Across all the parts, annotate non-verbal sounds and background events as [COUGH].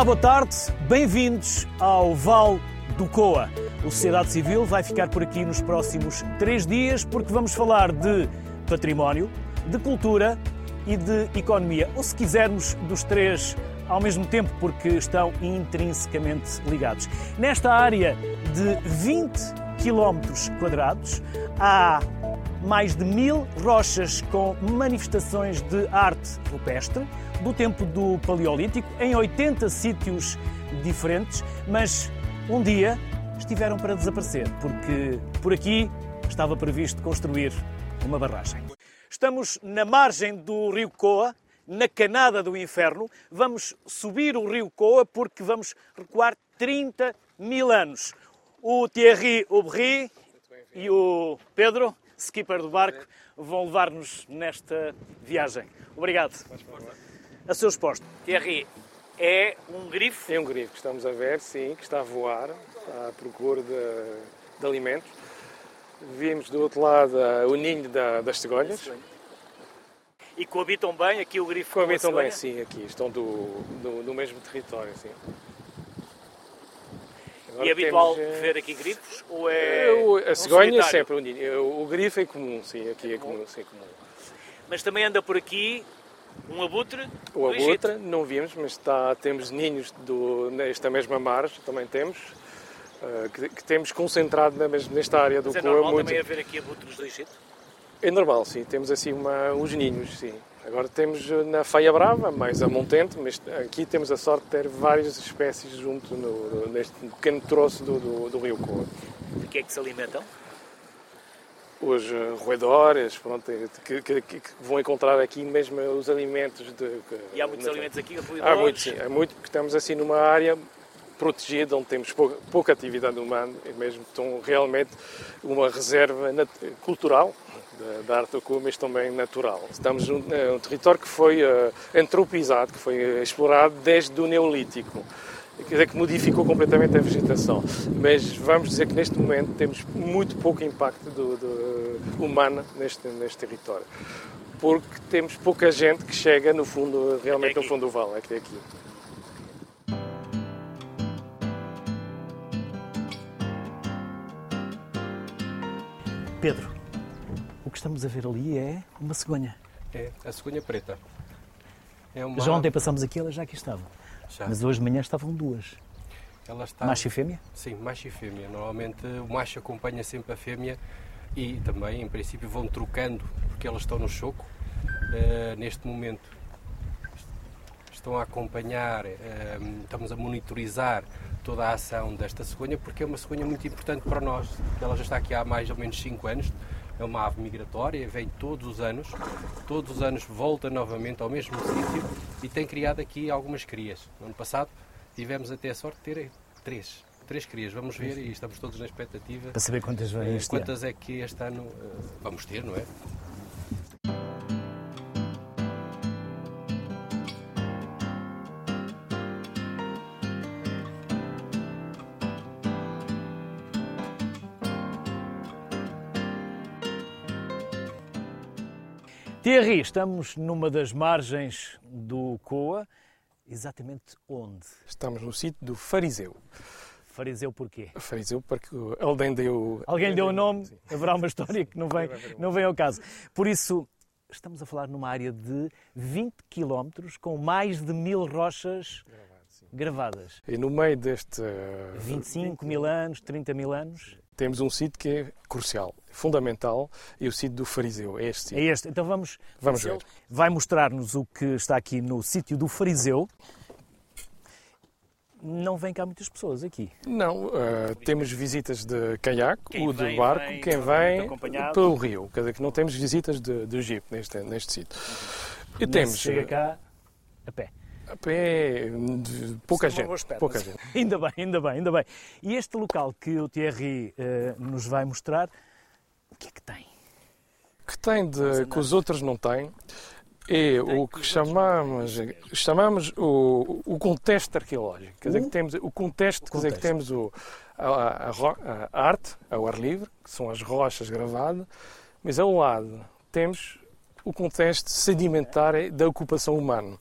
Olá, boa tarde, bem-vindos ao Val do Coa. O Sociedade Civil vai ficar por aqui nos próximos três dias porque vamos falar de património, de cultura e de economia. Ou se quisermos, dos três ao mesmo tempo, porque estão intrinsecamente ligados. Nesta área de 20 quilómetros quadrados, há mais de mil rochas com manifestações de arte rupestre do tempo do Paleolítico, em 80 sítios diferentes, mas um dia estiveram para desaparecer, porque por aqui estava previsto construir uma barragem. Estamos na margem do rio Coa, na Canada do Inferno. Vamos subir o rio Coa porque vamos recuar 30 mil anos. O Thierry Aubry e o Pedro, skipper do barco, vão levar-nos nesta viagem. Obrigado. A seus postos. Thierry, é um grifo? É um grifo que estamos a ver, sim, que está a voar, está à procura de, de alimentos. Vimos do outro lado o ninho da, das cegonhas. E coabitam bem aqui o grifo Coabitam com a bem, sim, aqui. Estão do, do, do mesmo território, sim. Agora E é habitual temos, eh, ver aqui grifos? Ou é um a cegonha é sempre o ninho. O grifo é comum, sim, aqui é comum, sim, comum. Mas também anda por aqui um abutre O abutre não vimos, mas está, temos ninhos do, nesta mesma margem, também temos, eh, que, que temos concentrado na nesta área do Mas é Coa. normal muito- também haver aqui abutres do Egito? É normal, sim. Temos assim uma, uns ninhos, sim. Agora temos eh, na Faia Brava, mais a montente, mas aqui temos a sorte de ter várias espécies junto no, neste pequeno troço do, do, do rio Coa. De que é que se alimentam? Os eh, roedores, pronto, eh, que, que- que- vão encontrar aqui mesmo os alimentos. De, E há muitos na- alimentos aqui, Há roedores. muito, sim. Há muito, porque estamos assim numa área protegida, onde temos pouca, pouca atividade humana, e mesmo estão realmente uma reserva cultural da, da arte do Coa, mas também natural. Estamos num, num território que foi eh, antropizado, que foi eh, explorado desde o Neolítico. Quer dizer, que modificou completamente a vegetação. Mas vamos dizer que neste momento temos muito pouco impacto do, do- humano neste, neste território. Porque temos pouca gente que chega no fundo, realmente no fundo do vale, até aqui. Pedro, o que estamos a ver ali é uma cegonha. É a cegonha preta. É uma... Já ontem passamos aqui, ela já aqui estava. Já. Mas hoje de manhã estavam duas. Ela está... Macho e fêmea? Sim, macho e fêmea. Normalmente o macho acompanha sempre a fêmea e também, em princípio, vão trocando porque elas estão no choco. Eh, neste momento estão a acompanhar, eh, estamos a monitorizar toda a ação desta cegonha porque é uma cegonha muito importante para nós. Ela já está aqui há mais ou menos 5 anos. É uma ave migratória, vem todos os anos, todos os anos volta novamente ao mesmo sítio e tem criado aqui algumas crias. No ano passado tivemos até a sorte de ter três, três crias. Vamos ver e estamos todos na expectativa. Para saber quantas vêm Eh, este Quantas é que este ano eh, vamos ter, não é? Thierry, estamos numa das margens do Coa. Exatamente onde? Estamos no sítio do Fariseu. Fariseu porquê? Fariseu porque alguém deu... Alguém deu o nome, haverá uma história que não vem, não vem ao caso. Por isso, estamos a falar numa área de 20 quilómetros com mais de mil rochas gravadas. E no meio deste... eh, 25 mil anos, 30 mil anos. Temos um sítio que é crucial, fundamental, e o sítio do Fariseu. É este É este. Então vamos. Vamos ver. Vai mostrar-nos o que está aqui no sítio do Fariseu. Não vem cá muitas pessoas aqui. Não, eh, temos visitas de caiaque, Quem o vem, de barco, vem quem vem pelo rio. Quer dizer que não temos visitas de, de jeep neste, neste sítio. E temos chega eh, cá a pé. A pé de pouca São gente. Pouca gente. [LAUGHS] Ainda bem, ainda bem, ainda bem. E este local que o Thierry eh, nos vai mostrar, o que é que tem? que tem de, que os outros não têm é o que chamamos, chamamos o, o contexto arqueológico. Quer dizer, que temos o contexto, quer dizer, que contexto. temos o, a, a a arte ao ar livre, que são as rochas gravadas, mas ao lado temos o contexto sedimentar da ocupação humana.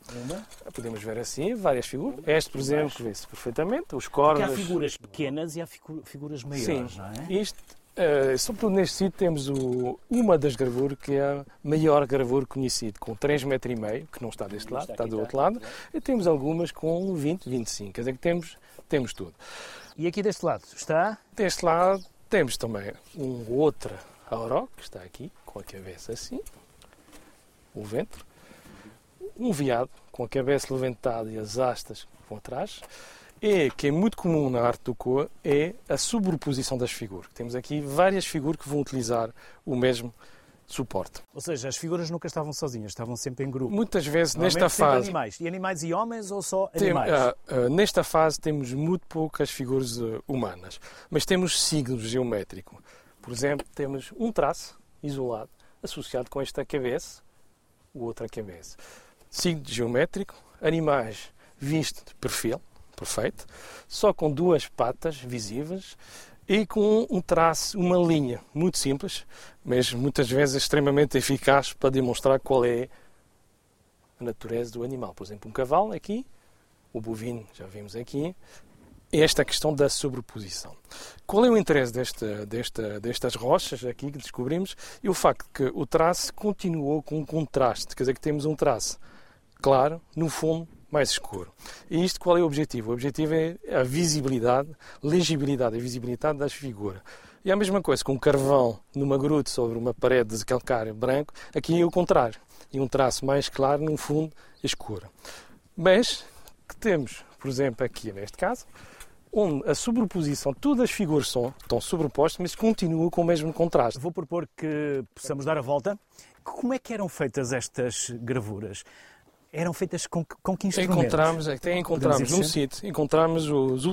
Podemos ver assim várias figuras. Este, por exemplo, vê-se perfeitamente, os corvos. Porque há figuras pequenas e há figuras maiores, Sim. não é? Isto, uh, sobretudo neste sítio, temos o, uma das gravuras que é a maior gravura conhecida, com 3,5 metros, e meio, que não está deste lado, está, do outro lado, e temos algumas com 20, 25, quer dizer que temos, temos tudo. E aqui deste lado está? Deste lado temos também um outra auró, que está aqui, com a cabeça assim, o ventre, um veado com a cabeça levantada e as astas vão atrás, e que é muito comum na arte do Coa é a sobreposição das figuras. Temos aqui várias figuras que vão utilizar o mesmo suporte. Ou seja, as figuras nunca estavam sozinhas, estavam sempre em grupo. Muitas vezes nesta fase. animais. E animais e homens ou só tem, animais? Uh, uh, nesta fase temos muito poucas figuras uh, humanas, mas temos signos geométricos. Por exemplo, temos um traço isolado associado com esta cabeça, o outra cabeça. Signo geométrico, animais vistos de perfil, perfeito, só com duas patas visíveis e com um traço, uma linha muito simples, mas muitas vezes extremamente eficaz para demonstrar qual é a natureza do animal. Por exemplo, um cavalo aqui, o bovino já vimos aqui, esta questão da sobreposição. Qual é o interesse desta, desta, destas rochas aqui que descobrimos? E o facto que o traço continuou com um contraste, quer dizer que temos um traço claro, no fundo mais escuro. E isto qual é o objetivo? O objetivo é a visibilidade, legibilidade e visibilidade das figuras. E a mesma coisa com um carvão numa gruta sobre uma parede de calcário branco, aqui é o contrário. E um traço mais claro num fundo escuro. Mas que temos, por exemplo, aqui neste caso, onde a sobreposição, todas as figuras são, estão sobrepostas, mas continuam com o mesmo contraste. Vou propor que possamos dar a volta. Como é que eram feitas estas gravuras? eram feitas com, com que instrumentos? Encontramos, até encontramos num sítio, encontramos os,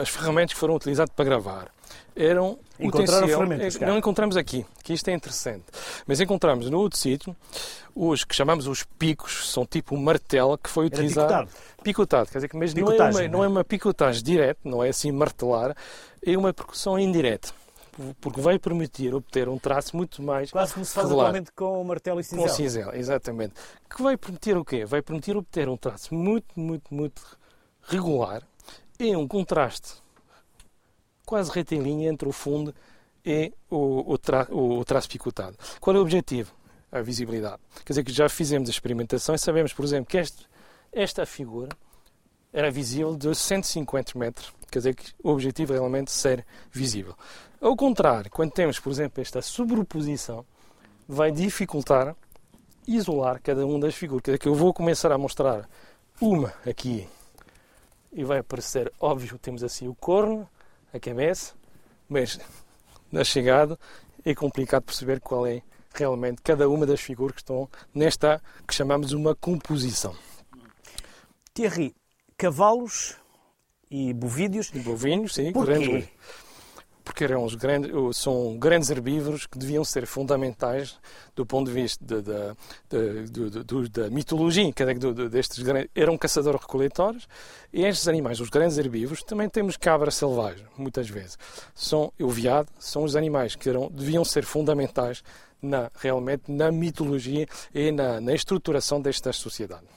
as ferramentas que foram utilizadas para gravar. Eram Encontraram ferramentas, Não encontramos aqui, que isto é interessante. Mas encontramos no outro sítio os que chamamos os picos, são tipo um martelo que foi utilizado. Era picotado. Picotado, quer dizer que mas não é, uma, não é uma picotagem direta, não é assim martelar, é uma percussão indireta porque vai permitir obter um traço muito mais Quase como se faz regular. atualmente com o martelo e cinzel. Com o cinzel, exatamente. Que vai permitir o quê? Vai permitir obter um traço muito, muito, muito regular e um contraste quase retilíneo entre o fundo e o, o, tra, o, o traço picotado. Qual é o objetivo? A visibilidade. Quer dizer que já fizemos a experimentação e sabemos, por exemplo, que este, esta figura era visível de 150 metros. Quer dizer que o objetivo é realmente ser visível. Ao contrário, quando temos, por exemplo, esta sobreposição, vai dificultar isolar cada uma das figuras. Quer dizer que eu vou começar a mostrar uma aqui e vai parecer óbvio, temos assim o corno, a cabeça, mas [LAUGHS] na chegada é complicado perceber qual é realmente cada uma das figuras que estão nesta que chamamos uma composição. Thierry, cavalos e bovídeos. E bovinos, sim, grandes porque eram os grandes, são grandes herbívoros que deviam ser fundamentais do ponto de vista da, da mitologia, que destes grandes, eram caçadores-recoletores, e estes animais, os grandes herbívoros, também temos cabra selvagem, muitas vezes. São, o veado, são os animais que eram, deviam ser fundamentais na, realmente na mitologia e na, na estruturação destas sociedades.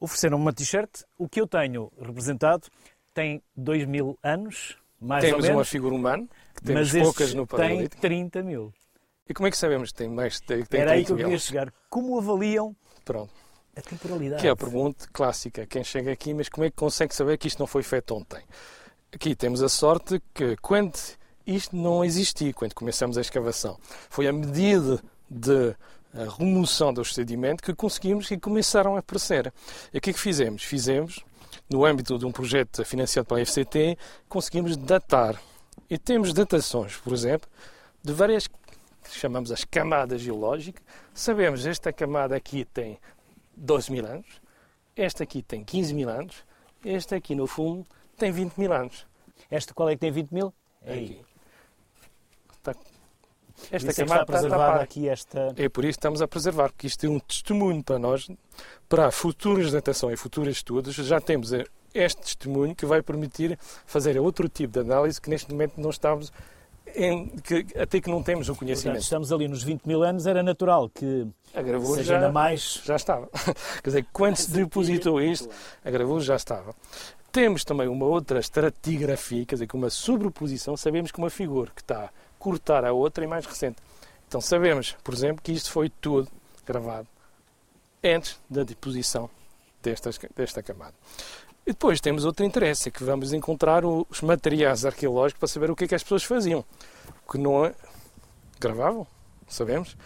Ofereceram uma t-shirt, o que eu tenho representado tem 2 mil anos, mais Temos ou menos. uma figura humana, que temos mas poucas no Paleolítico. tem 30 mil. E como é que sabemos que tem mais? Tem, tem Era aí que eu queria chegar. Como avaliam Pronto. a temporalidade? Que é a pergunta clássica. Quem chega aqui, mas como é que consegue saber que isto não foi feito ontem? Aqui temos a sorte que quando isto não existia, quando começamos a escavação, foi a medida de a remoção dos sedimentos que conseguimos e começaram a aparecer. E o que é que fizemos? Fizemos, no âmbito de um projeto financiado pela FCT, conseguimos datar e temos datações, por exemplo, de várias que chamamos as camadas geológicas. Sabemos esta camada aqui tem 12 mil anos, esta aqui tem 15 mil anos, esta aqui no fundo tem 20 mil anos. Esta qual é que tem 20 mil? É aqui. Está, esta isso camada é está preservada está, aqui esta. É por isso que estamos a preservar, porque isto é um testemunho para nós, para futuras datações e futuros estudos. Já temos este testemunho que vai permitir fazer outro tipo de análise que neste momento não estamos em, que, até que não temos o Portanto, conhecimento. estamos ali nos 20 mil anos, era natural que A gravura seja ainda mais. já estava. [LAUGHS] Quer dizer, quando se depositou isto, a gravura já estava. Temos também uma outra estratigrafia, quer dizer, com uma sobreposição, sabemos que uma figura que está a cortar a outra é mais recente. Então sabemos, por exemplo, que isto foi tudo gravado antes da deposição destas, desta camada. E depois temos outro interesse, é que vamos encontrar os materiais arqueológicos para saber o que é que as pessoas faziam. O que não é... gravavam, sabemos,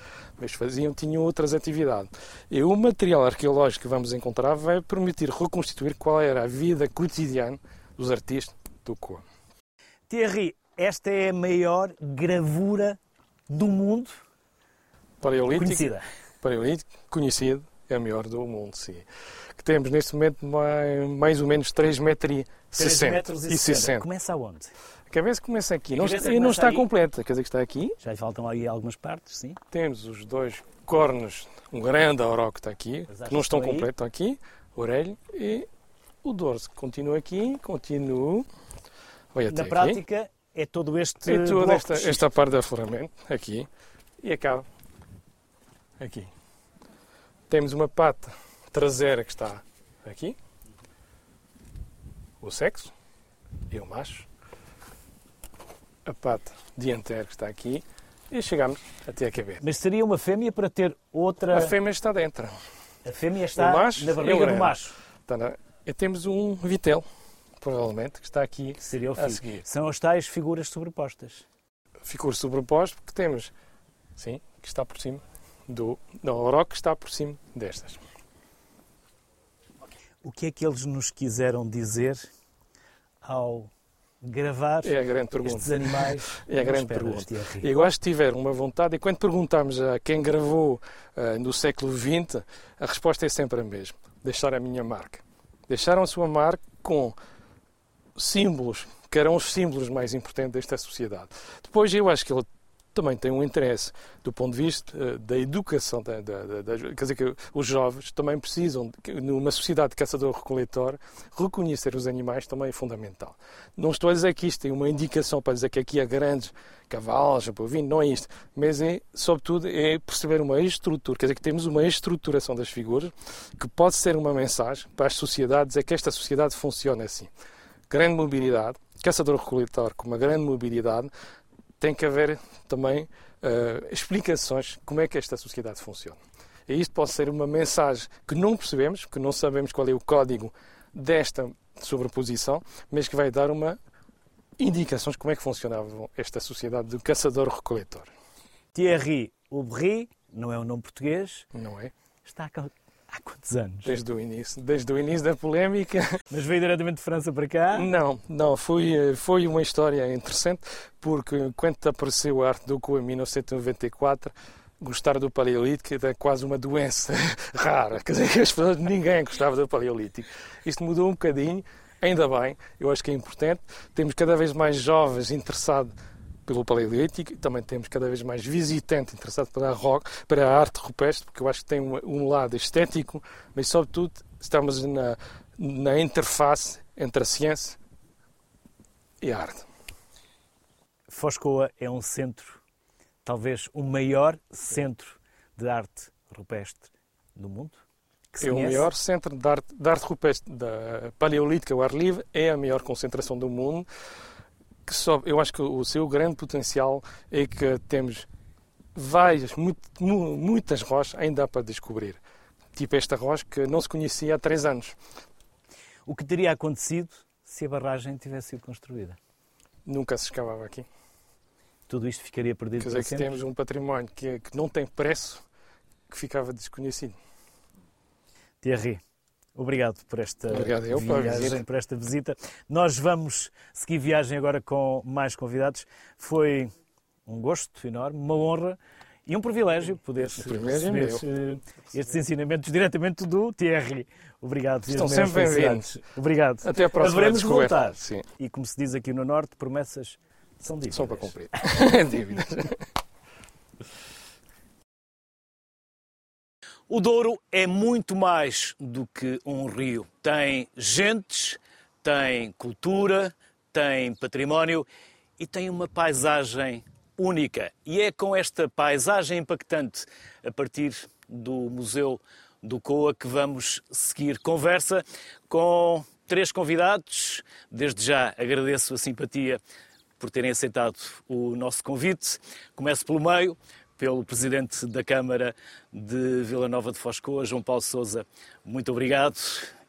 mas faziam, tinham outras atividades. E o material arqueológico que vamos encontrar vai permitir reconstituir qual era a vida cotidiana dos artistas do Coa. Thierry, esta é a maior gravura do mundo Paleolítico, conhecida. paleolítico conhecido, é a melhor do mundo, sim. Que temos neste momento mais, mais ou menos 3 metros e 3 60. metros e e 60. 60. Começa aonde? A cabeça começa aqui, não, e não começa está aí? completa, quer dizer que está aqui. Já faltam aí algumas partes, sim. Temos os dois cornos, um grande auró que está aqui, que não estão completos, estão aqui, orelha, e o dorso continua aqui, continua, vai até Na aqui. prática, é todo este. E toda esta, esta parte de afloramento, aqui, e acaba aqui. Temos uma pata traseira que está aqui, o sexo e o macho, a pata dianteira que está aqui, e chegamos até a cabeça. Mas seria uma fêmea para ter outra. A fêmea está dentro. A fêmea está O macho na o barriga do macho. Está na- E temos um vitel, provavelmente, que está aqui Que seria o a seguir. São as tais figuras sobrepostas. Ficou sobreposto porque temos, sim, que está por cima do, do auró que está por cima destas. O que é que eles nos quiseram dizer ao gravar É a grande pergunta. estes animais? [LAUGHS] É a grande pergunta. Thierry? Eu acho que tiveram uma vontade, e quando perguntamos a quem gravou ah, no século XX, a resposta é sempre a mesma: deixar a minha marca. Deixaram a sua marca com símbolos, que eram os símbolos mais importantes desta sociedade. Depois, eu acho que ele também tem um interesse do ponto de vista eh, da educação, da, da- da- quer dizer que os jovens também precisam, numa sociedade de caçador-recoletor, reconhecer os animais também é fundamental. Não estou a dizer que isto é uma indicação para dizer que aqui há grandes cavalos, bovino, não é isto, mas é, sobretudo, é perceber uma estrutura, quer dizer que temos uma estruturação das figuras que pode ser uma mensagem para as sociedades, é que esta sociedade funciona assim. Grande mobilidade, caçador-recoletor com uma grande mobilidade, tem que haver também eh, explicações como é que esta sociedade funciona. E isto pode ser uma mensagem que não percebemos, que não sabemos qual é o código desta sobreposição, mas que vai dar uma indicações de como é que funcionava esta sociedade do caçador-recoletor. Thierry Aubry, não é um nome português, Não é? está há, qu- há quantos anos? Desde o início, desde o início da polémica. Mas veio diretamente de França para cá? Não, não, foi, foi uma história interessante, porque quando apareceu a arte do cu em 1994, gostar do paleolítico era quase uma doença [LAUGHS] rara. Quer dizer, que as pessoas, ninguém gostava do paleolítico. Isto mudou um bocadinho, ainda bem, eu acho que é importante. Temos cada vez mais jovens interessados pelo paleolítico, também temos cada vez mais visitantes interessados pela rock, para a arte rupestre, porque eu acho que tem um, um lado estético, mas sobretudo estamos na, na interface entre a ciência e a arte. Foscoa é um centro, talvez o maior centro de arte rupestre do mundo. É o maior centro de arte, de arte rupestre da paleolítica ao ar livre, é a maior concentração do mundo. Que só, eu acho que o seu grande potencial é que temos várias, mu- mu- muitas rochas ainda para descobrir. Tipo esta rocha que não se conhecia há três anos. O que teria acontecido se a barragem tivesse sido construída? Nunca se escavava aqui. Tudo isto ficaria perdido Quer dizer que sempre? temos um património que, que não tem preço, que ficava desconhecido. Thierry, obrigado por esta Obrigado eu viagem, por esta visita. Nós vamos seguir viagem agora com mais convidados. Foi um gosto enorme, uma honra e um privilégio poder é receber eh, estes ensinamentos diretamente do Thierry. Obrigado. Estão sempre felicidades. Obrigado. Até a próxima Haveremos descoberta. voltar. Sim, E como se diz aqui no Norte, promessas são dívidas. só para cumprir. [LAUGHS] [LAUGHS] Dívidas. O Douro é muito mais do que um rio. Tem gentes, tem cultura, tem património e tem uma paisagem única. E é com esta paisagem impactante, a partir do Museu do Coa, que vamos seguir conversa com três convidados. Desde já agradeço a simpatia por terem aceitado o nosso convite. Começo pelo meio, pelo Presidente da Câmara de Vila Nova de Foscoa, João Paulo Souza. Muito obrigado.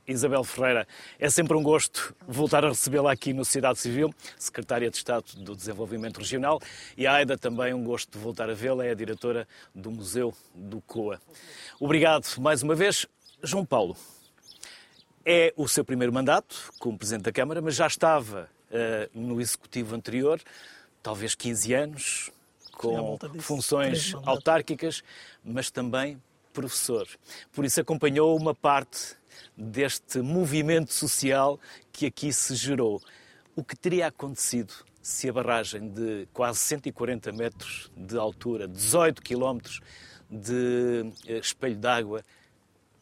Isabel Ferreira, é sempre um gosto voltar a recebê-la aqui no Sociedade Civil, Secretária de Estado do Desenvolvimento Regional, e a Aida também um gosto de voltar a vê-la, é a diretora do Museu do COA. Obrigado mais uma vez. João Paulo, é o seu primeiro mandato como Presidente da Câmara, mas já estava uh, no Executivo anterior, talvez 15 anos, com funções autárquicas, mas também professor. Por isso acompanhou uma parte deste movimento social que aqui se gerou. O que teria acontecido se a barragem de quase 140 metros de altura, 18 quilómetros de eh, espelho d'água,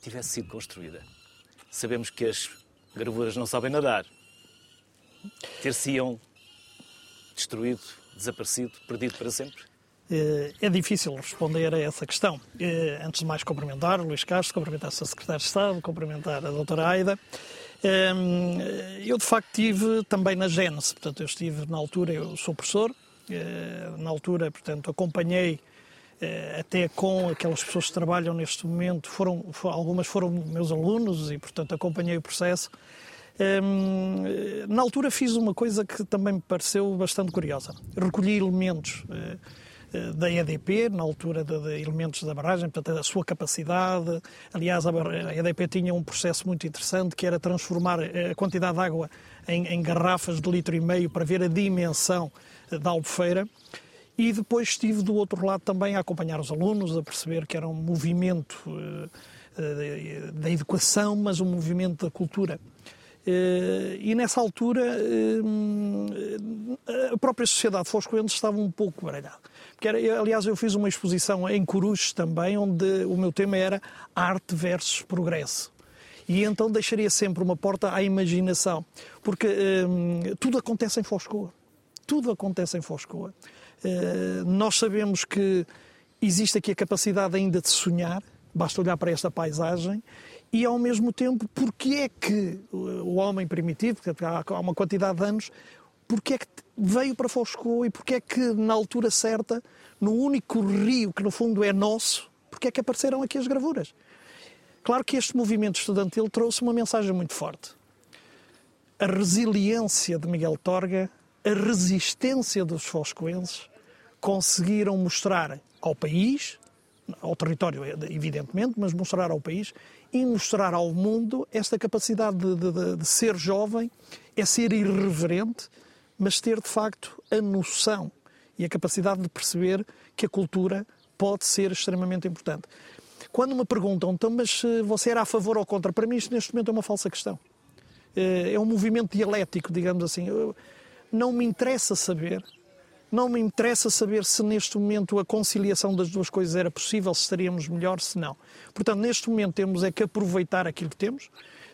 tivesse sido construída? Sabemos que as gravuras não sabem nadar. Ter-se-iam destruído, desaparecido, perdido para sempre? Eh, é difícil responder a essa questão. Eh, antes de mais, cumprimentar o Luís Castro, cumprimentar o Sr. Secretário de Estado, cumprimentar a doutora Aida. Eh, eu, de facto, estive também na Gênese, portanto, eu estive na altura, eu sou professor, na altura, portanto, acompanhei até com aquelas pessoas que trabalham neste momento, foram, algumas foram meus alunos e, portanto, acompanhei o processo. Na altura fiz uma coisa que também me pareceu bastante curiosa. Recolhi elementos da EDP, na altura de, de, elementos da barragem, portanto, a sua capacidade. Aliás, a, EDP tinha um processo muito interessante que era transformar eh, a quantidade de água em, em garrafas de litro e meio para ver a dimensão eh, da albufeira. E depois estive do outro lado também a acompanhar os alunos, a perceber que era um movimento da educação, mas um movimento da cultura. E nessa altura a própria sociedade de Foscoense estava um pouco baralhada. Era, aliás, eu fiz uma exposição em Coruches também, onde o meu tema era arte versus progresso. E então deixaria sempre uma porta à imaginação, porque hum, tudo acontece em Foscoa. Tudo acontece em Foscoa. Uh, nós sabemos que existe aqui a capacidade ainda de sonhar, basta olhar para esta paisagem, e ao mesmo tempo, porque é que o homem primitivo, que há uma quantidade de anos, porque é que veio para Foscoa e porque é que, na altura certa, no único rio que no fundo é nosso, porque é que apareceram aqui as gravuras. Claro que este movimento estudantil trouxe uma mensagem muito forte. A resiliência de Miguel Torga, a resistência dos foscoenses, conseguiram mostrar ao país, ao território, evidentemente, mas mostrar ao país e mostrar ao mundo esta capacidade de, de, de ser jovem, é ser irreverente, mas ter de facto a noção e a capacidade de perceber que a cultura pode ser extremamente importante. Quando me perguntam, então, mas eh, você era a favor ou contra? Para mim, isto neste momento é uma falsa questão. Eh, é um movimento dialético, digamos assim. Não me interessa saber, não me interessa saber se neste momento a conciliação das duas coisas era possível, se estaríamos melhor, se não. Portanto, neste momento temos é que aproveitar aquilo que temos,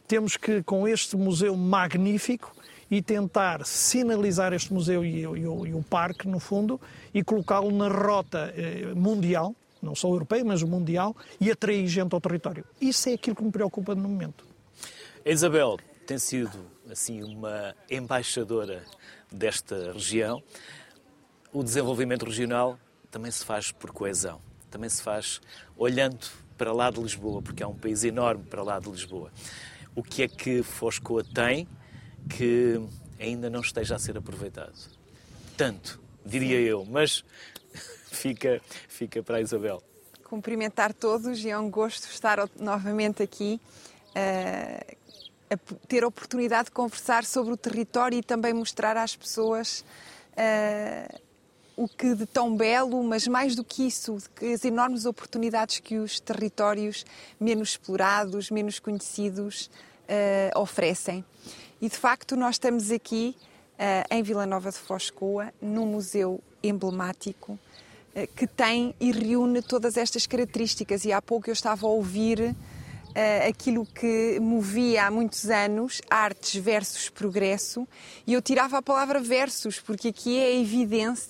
temos que, com este museu magnífico, e tentar sinalizar este museu e, e, e o parque, no fundo, e colocá-lo na rota eh, mundial, não só europeia, mas mundial, e atrair gente ao território. Isso é aquilo que me preocupa no momento. Isabel tem sido assim uma embaixadora desta região. O desenvolvimento regional também se faz por coesão, também se faz olhando para lá de Lisboa, porque é um país enorme para lá de Lisboa. O que é que Foscoa tem que ainda não esteja a ser aproveitado. Tanto, diria eu, mas [LAUGHS] fica, fica para a Isabel. Cumprimentar todos e é um gosto estar novamente aqui. Uh, a ter a oportunidade de conversar sobre o território e também mostrar às pessoas uh, o que de tão belo, mas mais do que isso, as enormes oportunidades que os territórios menos explorados, menos conhecidos uh, oferecem. E de facto, nós estamos aqui uh, em Vila Nova de Foscoa, num museu emblemático uh, que tem e reúne todas estas características. E há pouco eu estava a ouvir uh, aquilo que movia há muitos anos, artes versus progresso, e eu tirava a palavra versus, porque aqui é evidente,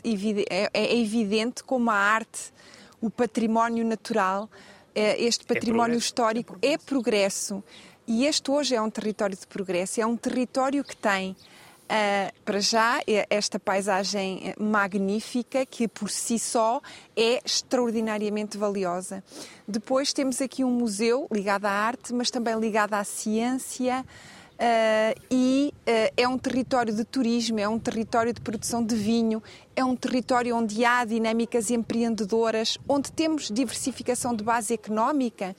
é, é evidente como a arte, o património natural, uh, este é património é histórico é progresso. E este hoje é um território de progresso, é um território que tem Uh, para já, esta paisagem magnífica, que por si só é extraordinariamente valiosa. Depois temos aqui um museu ligado à arte, mas também ligado à ciência. Uh, e uh, é um território de turismo, é um território de produção de vinho, é um território onde há dinâmicas empreendedoras, onde temos diversificação de base económica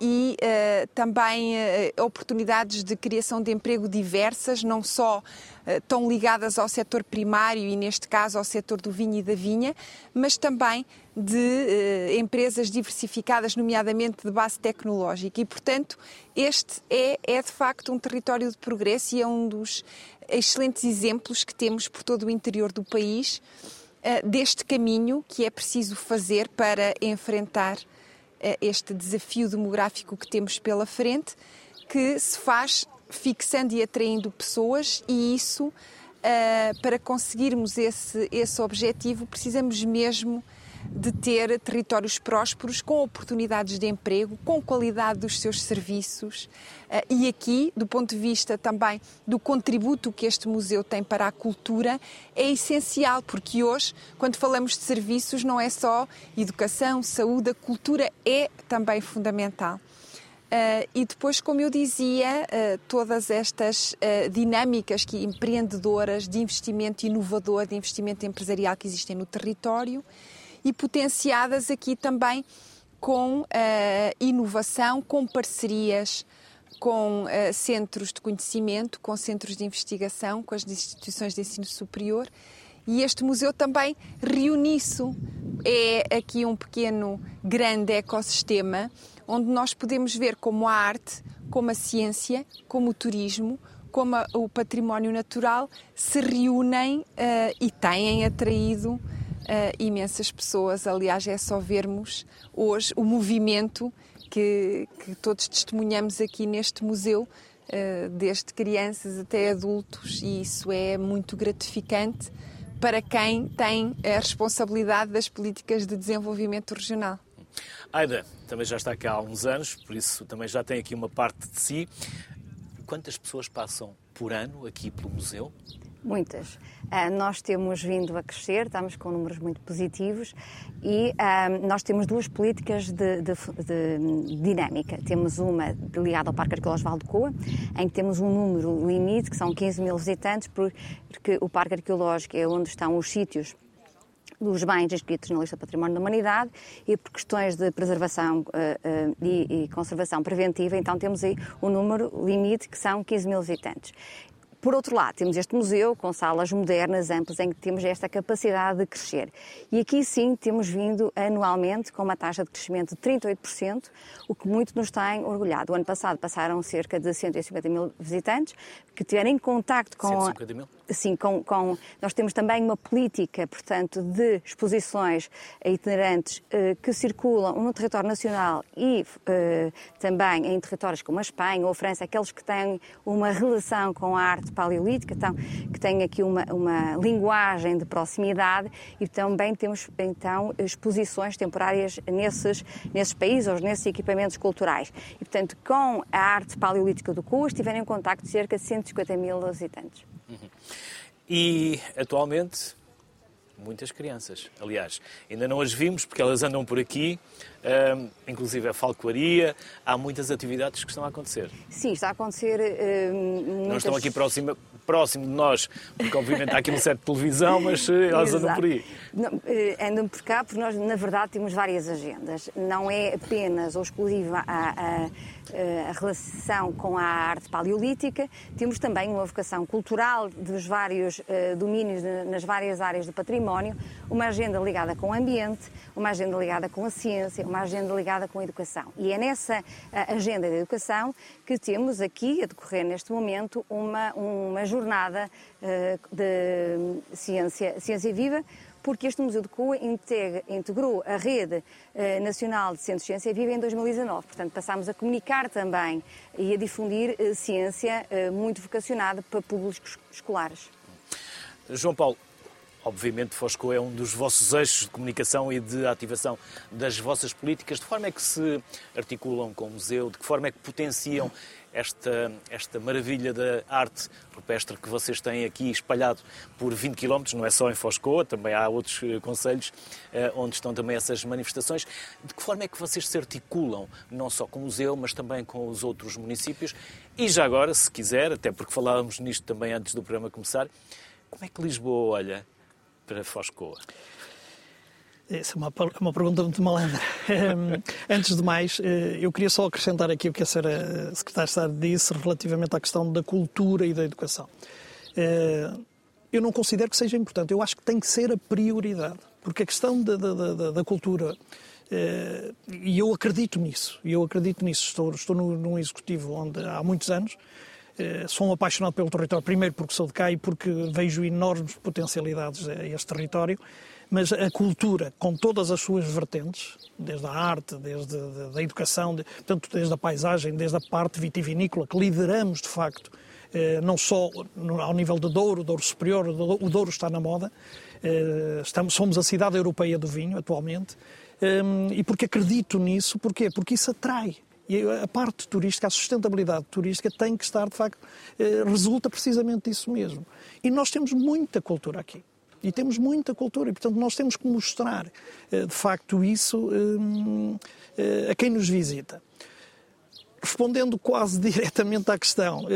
e uh, também uh, oportunidades de criação de emprego diversas, não só uh, tão ligadas ao setor primário e, neste caso, ao setor do vinho e da vinha, mas também de empresas diversificadas, nomeadamente de base tecnológica. E, portanto, este é, é de facto um território de progresso e é um dos excelentes exemplos que temos por todo o interior do país deste caminho que é preciso fazer para enfrentar este desafio demográfico que temos pela frente, que se faz fixando e atraindo pessoas, e isso, para conseguirmos esse, esse objetivo, precisamos mesmo de ter territórios prósperos, com oportunidades de emprego, com qualidade dos seus serviços. Eh, e aqui, do ponto de vista também do contributo que este museu tem para a cultura, é essencial, porque hoje, quando falamos de serviços, não é só educação, saúde, a cultura é também fundamental. Uh, e depois, como eu dizia, uh, todas estas uh, dinâmicas que, empreendedoras de investimento inovador, de investimento empresarial que existem no território e potenciadas aqui também com uh, inovação, com parcerias com uh, centros de conhecimento, com centros de investigação, com as instituições de ensino superior. E este museu também reúne isso. É aqui um pequeno, grande ecossistema onde nós podemos ver como a arte, como a ciência, como o turismo, como a, o património natural se reúnem uh, e têm atraído uh, imensas pessoas. Aliás, é só vermos hoje o movimento que, que todos testemunhamos aqui neste museu, uh, desde crianças até adultos, e isso é muito gratificante para quem tem a responsabilidade das políticas de desenvolvimento regional. Aida também já está cá há uns anos, por isso também já tem aqui uma parte de si. Quantas pessoas passam por ano aqui pelo museu? Muitas. Uh, nós temos vindo a crescer, estamos com números muito positivos e uh, nós temos duas políticas de, de, de, dinâmica. Temos uma ligada ao Parque Arqueológico Val de Coa, em que temos um número limite, que são 15 mil visitantes, porque o Parque Arqueológico é onde estão os sítios dos bens inscritos na lista do Património da Humanidade e por questões de preservação uh, uh, e, e, conservação preventiva, então temos aí um número limite que são 15 mil visitantes. Por outro lado, temos este museu com salas modernas, amplas, em que temos esta capacidade de crescer. E aqui sim temos vindo anualmente com uma taxa de crescimento de 38%, o que muito nos tem orgulhado. O ano passado passaram cerca de 150 mil visitantes que tiveram em contacto com... 150 mil? Sim, com, com, nós temos também uma política, portanto, de exposições itinerantes eh, que circulam no território nacional e eh, também em territórios como a Espanha ou a França, aqueles que têm uma relação com a arte paleolítica, então, que têm aqui uma, uma linguagem de proximidade e também temos então exposições temporárias nesses, nesses países ou nesses equipamentos culturais. E, portanto, com a arte paleolítica do CUS tiveram em contacto cerca de 150 mil visitantes. Uhum. E atualmente muitas crianças. Aliás, ainda não as vimos porque elas andam por aqui, inclusive a falcoaria, há muitas atividades que estão a acontecer. Sim, está a acontecer. Muitas... Não estão aqui próxima, próximo de nós, porque obviamente há aqui um set de televisão, mas eh, elas andam por aí. Não, eh, andam por cá porque nós, na verdade, temos várias agendas. Não é apenas ou exclusiva a, a, a relação com a arte paleolítica, temos também uma vocação cultural dos vários domínios, de, nas várias áreas do património, uma agenda ligada com o ambiente, uma agenda ligada com a ciência, uma agenda ligada com a educação. E é nessa uh, agenda da educação que temos aqui, a decorrer neste momento, uma, uma jornada uh, de ciência, ciência viva, porque este Museu de Coa integrou a Rede eh, Nacional de Centros de Ciência Viva em 2019. Portanto, passámos a comunicar também e a difundir eh, ciência muito vocacionada para públicos escolares. João Paulo, Obviamente, Fosco é um dos vossos eixos de comunicação e de ativação das vossas políticas. De forma é que se articulam com o museu? De que forma é que potenciam esta, esta maravilha da arte rupestre que vocês têm aqui espalhado por 20 km, não é só em Foscoa, também há outros eh, conselhos eh, onde estão também essas manifestações. De que forma é que vocês se articulam, não só com o museu, mas também com os outros municípios? E já agora, se quiser, até porque falávamos nisto também antes do programa começar, como é que Lisboa olha para Foscoa? Essa é uma, uma pergunta muito malandra. Antes de mais, eh, eu queria só acrescentar aqui o que a senhora Secretária de Estado disse relativamente à questão da cultura e da educação. Eh, eu não considero que seja importante, eu acho que tem que ser a prioridade, porque a questão da, da, da, da cultura, eh, e eu acredito nisso, eu acredito nisso, estou, estou num executivo onde há muitos anos, eh, sou um apaixonado pelo território, primeiro porque sou de cá e porque vejo enormes potencialidades a este território, mas a cultura, com todas as suas vertentes, desde a arte, desde a educação, tanto desde a paisagem, desde a parte vitivinícola, que lideramos de facto, eh, não só ao nível de Douro, Douro Superior, o Douro está na moda, eh, estamos, somos a cidade europeia do vinho atualmente, e porque acredito nisso, porquê? Porque isso atrai, e a parte turística, a sustentabilidade turística tem que estar, de facto, eh, resulta precisamente disso mesmo. E nós temos muita cultura aqui. E temos muita cultura, e portanto nós temos que mostrar, eh, de facto, isso eh, a quem nos visita. Respondendo quase [LAUGHS] diretamente à questão,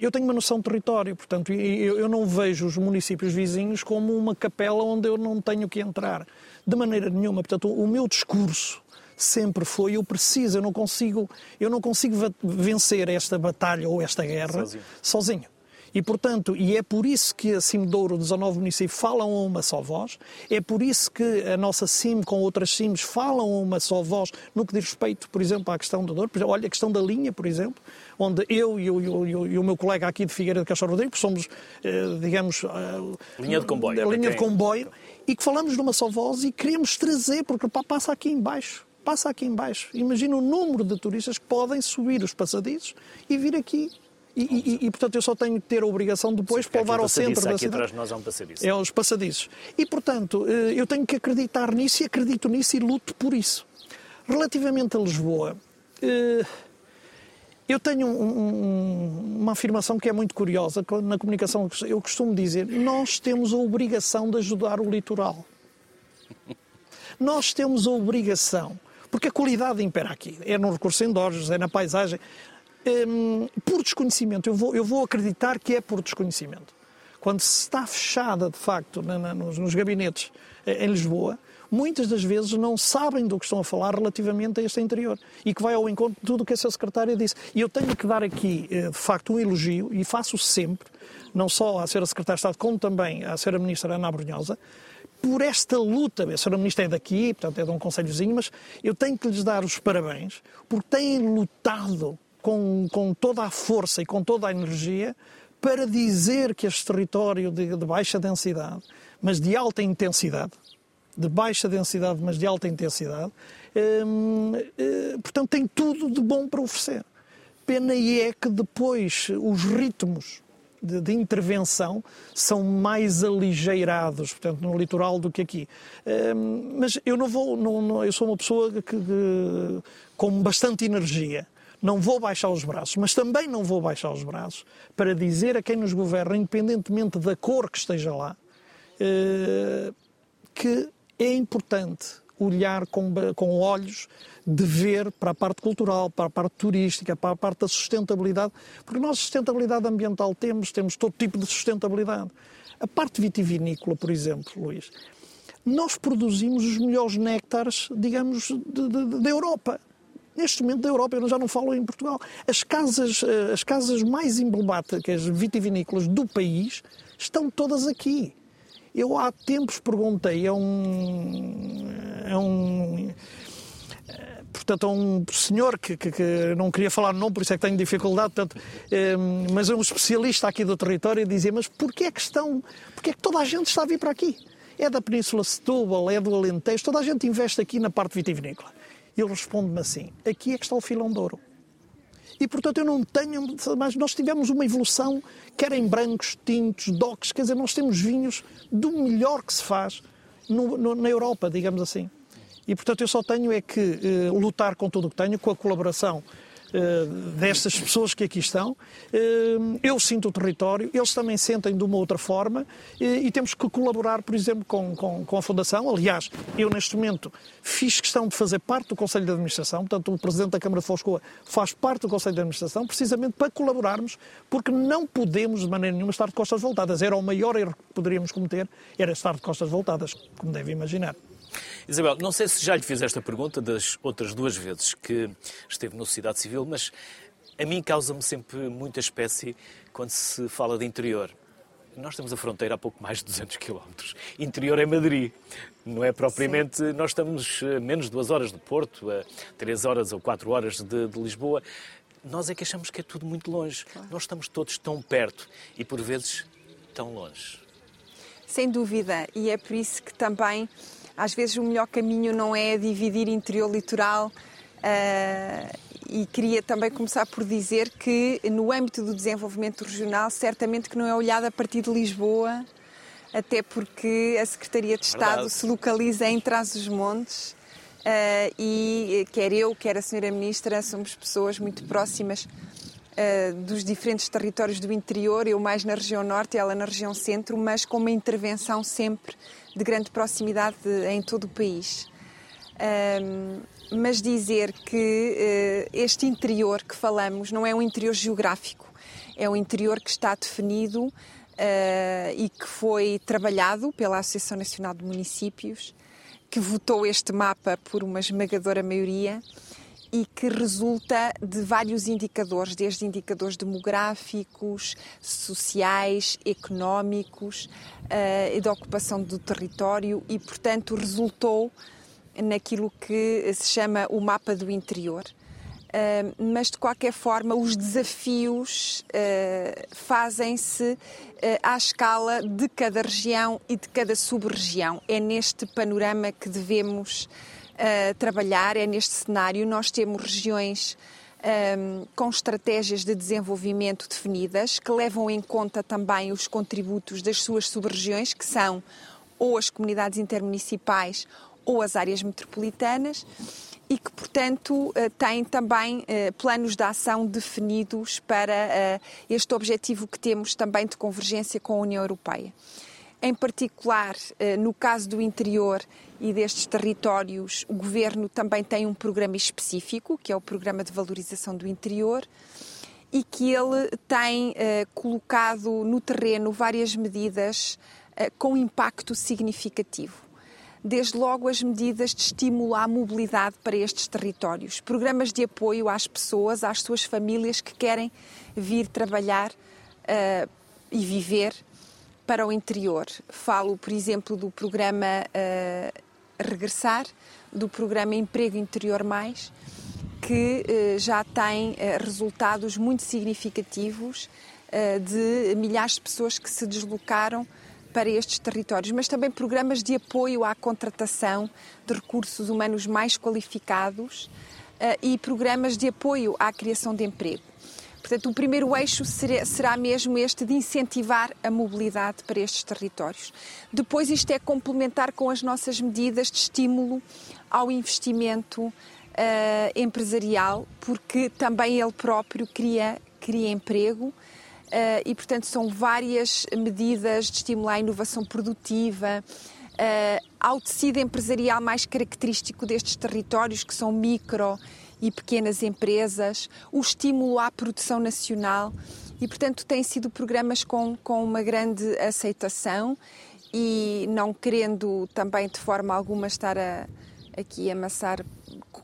eu tenho uma noção de território, portanto, eu não vejo os municípios vizinhos como uma capela onde eu não tenho que entrar, de maneira nenhuma. Portanto, o meu discurso sempre foi eu preciso, eu não consigo, eu não consigo vencer esta batalha ou esta guerra sozinho. sozinho. E, portanto, e é por isso que a CIM Douro, 19 municípios, falam a uma só voz, é por isso que a nossa CIM com outras CIMs falam a uma só voz no que diz respeito, por exemplo, à questão do Douro. Exemplo, olha, a questão da linha, por exemplo, onde eu e o, e o, e o meu colega aqui de Figueira de Castro Rodrigues somos, eh, digamos... Eh, linha de comboio. Linha de comboio, e que falamos numa só voz e queremos trazer, porque passa aqui embaixo passa aqui embaixo. Imagina o número de turistas que podem subir os passadizos e vir aqui. E, e, e, portanto, eu só tenho que ter a obrigação depois Sim, para levar ao centro da aqui cidade. Atrás de nós há um passadiço. É os passadizos. E, portanto, eh, eu tenho que acreditar nisso e acredito nisso e luto por isso. Relativamente a Lisboa, eh, eu tenho uma afirmação que é muito curiosa na comunicação. Eu costumo dizer: nós temos a obrigação de ajudar o litoral. Nós temos a obrigação porque a qualidade impera aqui. É no recurso endógenos, é na paisagem. Hum, por desconhecimento, eu vou, eu vou acreditar que é por desconhecimento. Quando se está fechada, de facto, na, na, nos, nos gabinetes eh, em Lisboa, muitas das vezes não sabem do que estão a falar relativamente a este interior e que vai ao encontro de tudo o que a sua secretária disse. E eu tenho que dar aqui, eh, de facto, um elogio, e faço sempre, não só à Sra. Secretária de Estado, como também à Sra. Ministra Ana Abrunhosa, por esta luta. A Sra. Ministra é daqui, portanto é de um conselhozinho, mas eu tenho que lhes dar os parabéns porque têm lutado com, com toda a força e com toda a energia para dizer que este território de, de baixa densidade, mas de alta intensidade, de baixa densidade, mas de alta intensidade, hum, hum, portanto tem tudo de bom para oferecer. Pena é que depois os ritmos de, de, intervenção são mais aligeirados, portanto, no litoral do que aqui. Um, mas eu não vou, não, não, eu sou uma pessoa que, que, com bastante energia. Não vou baixar os braços, mas também não vou baixar os braços para dizer a quem nos governa, independentemente da cor que esteja lá, uh, que é importante olhar com, com olhos de ver para a parte cultural, para a parte turística, para a parte da sustentabilidade, porque nós sustentabilidade ambiental temos, temos todo tipo de sustentabilidade. A parte vitivinícola, por exemplo, Luís, nós produzimos os melhores néctares, digamos, da Europa. Neste momento da Europa, eu já não falo em Portugal. As casas, eh, as casas mais emblemáticas vitivinícolas do país estão todas aqui. Eu há tempos perguntei a um, a um portanto, a um senhor que, que, que, não queria falar nome, por isso é que tenho dificuldade, portanto, eh, mas é um especialista aqui do território e dizia, mas porquê é que estão, porquê é que toda a gente está a vir para aqui? é da Península Setúbal, é do Alentejo, toda a gente investe aqui na parte vitivinícola. Ele responde-me assim: aqui é que está o filão de ouro. E, portanto, eu não tenho. Mas nós tivemos uma evolução, quer em brancos, tintos, docks, quer dizer, nós temos vinhos do melhor que se faz no, no, na Europa, digamos assim. E, portanto, eu só tenho é que eh, lutar com tudo o que tenho, com a colaboração eh, destas pessoas que aqui estão. Eh, eu sinto o território, eles também sentem de uma outra forma eh, e temos que colaborar, por exemplo, com, com, com a Fundação. Aliás, eu neste momento fiz questão de fazer parte do Conselho de Administração, portanto, o Presidente da Câmara de Foscoa faz parte do Conselho de Administração, precisamente para colaborarmos, porque não podemos de maneira nenhuma estar de costas voltadas. Era o maior erro que poderíamos cometer, era estar de costas voltadas, como deve imaginar. Isabel, não sei se já lhe fiz esta pergunta das outras duas vezes que esteve na sociedade civil, mas a mim causa-me sempre muita espécie quando se fala de interior. Nós temos a fronteira a pouco mais de 200 quilómetros. Interior é Madrid. Não é propriamente. Sim. Nós estamos a menos de duas horas de Porto, a três horas ou quatro horas de, de Lisboa. Nós é que achamos que é tudo muito longe. Claro. Nós estamos todos tão perto e, por vezes, tão longe. Sem dúvida. E é por isso que também às vezes o melhor caminho não é dividir interior-litoral. Uh, e queria também começar por dizer que no âmbito do desenvolvimento regional, certamente que não é olhado a partir de Lisboa, até porque a Secretaria de Estado Verdade. se localiza em Trás-os-Montes uh, e quer eu, quer a Senhora Ministra, somos pessoas muito próximas uh, dos diferentes territórios do interior, eu mais na região norte, ela na região centro, mas com uma intervenção sempre de grande proximidade em todo o país. Um, mas dizer que uh, este interior que falamos não é um interior geográfico, é um interior que está definido uh, e que foi trabalhado pela Associação Nacional de Municípios, que votou este mapa por uma esmagadora maioria e que resulta de vários indicadores, desde indicadores demográficos, sociais, económicos uh, da ocupação do território e, portanto, resultou naquilo que se chama o mapa do interior. Uh, mas de qualquer forma, os desafios uh, fazem-se uh, à escala de cada região e de cada sub-região. É neste panorama que devemos trabalhar, é neste cenário. Nós temos regiões um, com estratégias de desenvolvimento definidas, que levam em conta também os contributos das suas sub-regiões, que são ou as comunidades intermunicipais ou as áreas metropolitanas, e que, portanto, eh, têm também eh, planos de ação definidos para eh, este objetivo que temos também de convergência com a União Europeia. Em particular, no caso do interior e destes territórios, o governo também tem um programa específico, que é o Programa de Valorização do Interior, e que ele tem eh, colocado no terreno várias medidas eh, com impacto significativo. Desde logo as medidas de estímulo à mobilidade para estes territórios, programas de apoio às pessoas, às suas famílias que querem vir trabalhar uh, e viver para o interior. Falo, por exemplo, do programa uh, regressar do programa Emprego Interior Mais, que eh, já tem eh, resultados muito significativos de milhares de pessoas que se deslocaram para estes territórios, mas também programas de apoio à contratação de recursos humanos mais qualificados e programas de apoio à criação de emprego. Portanto, o primeiro eixo será mesmo este de incentivar a mobilidade para estes territórios. Depois, isto é complementar com as nossas medidas de estímulo ao investimento uh, empresarial, porque também ele próprio cria, cria emprego. Uh, e, portanto, são várias medidas de estímulo à inovação produtiva, uh, ao tecido empresarial mais característico destes territórios, que são micro e pequenas empresas, o estímulo à produção nacional e, portanto, têm sido programas com, com uma grande aceitação e não querendo também de forma alguma estar a, aqui a amassar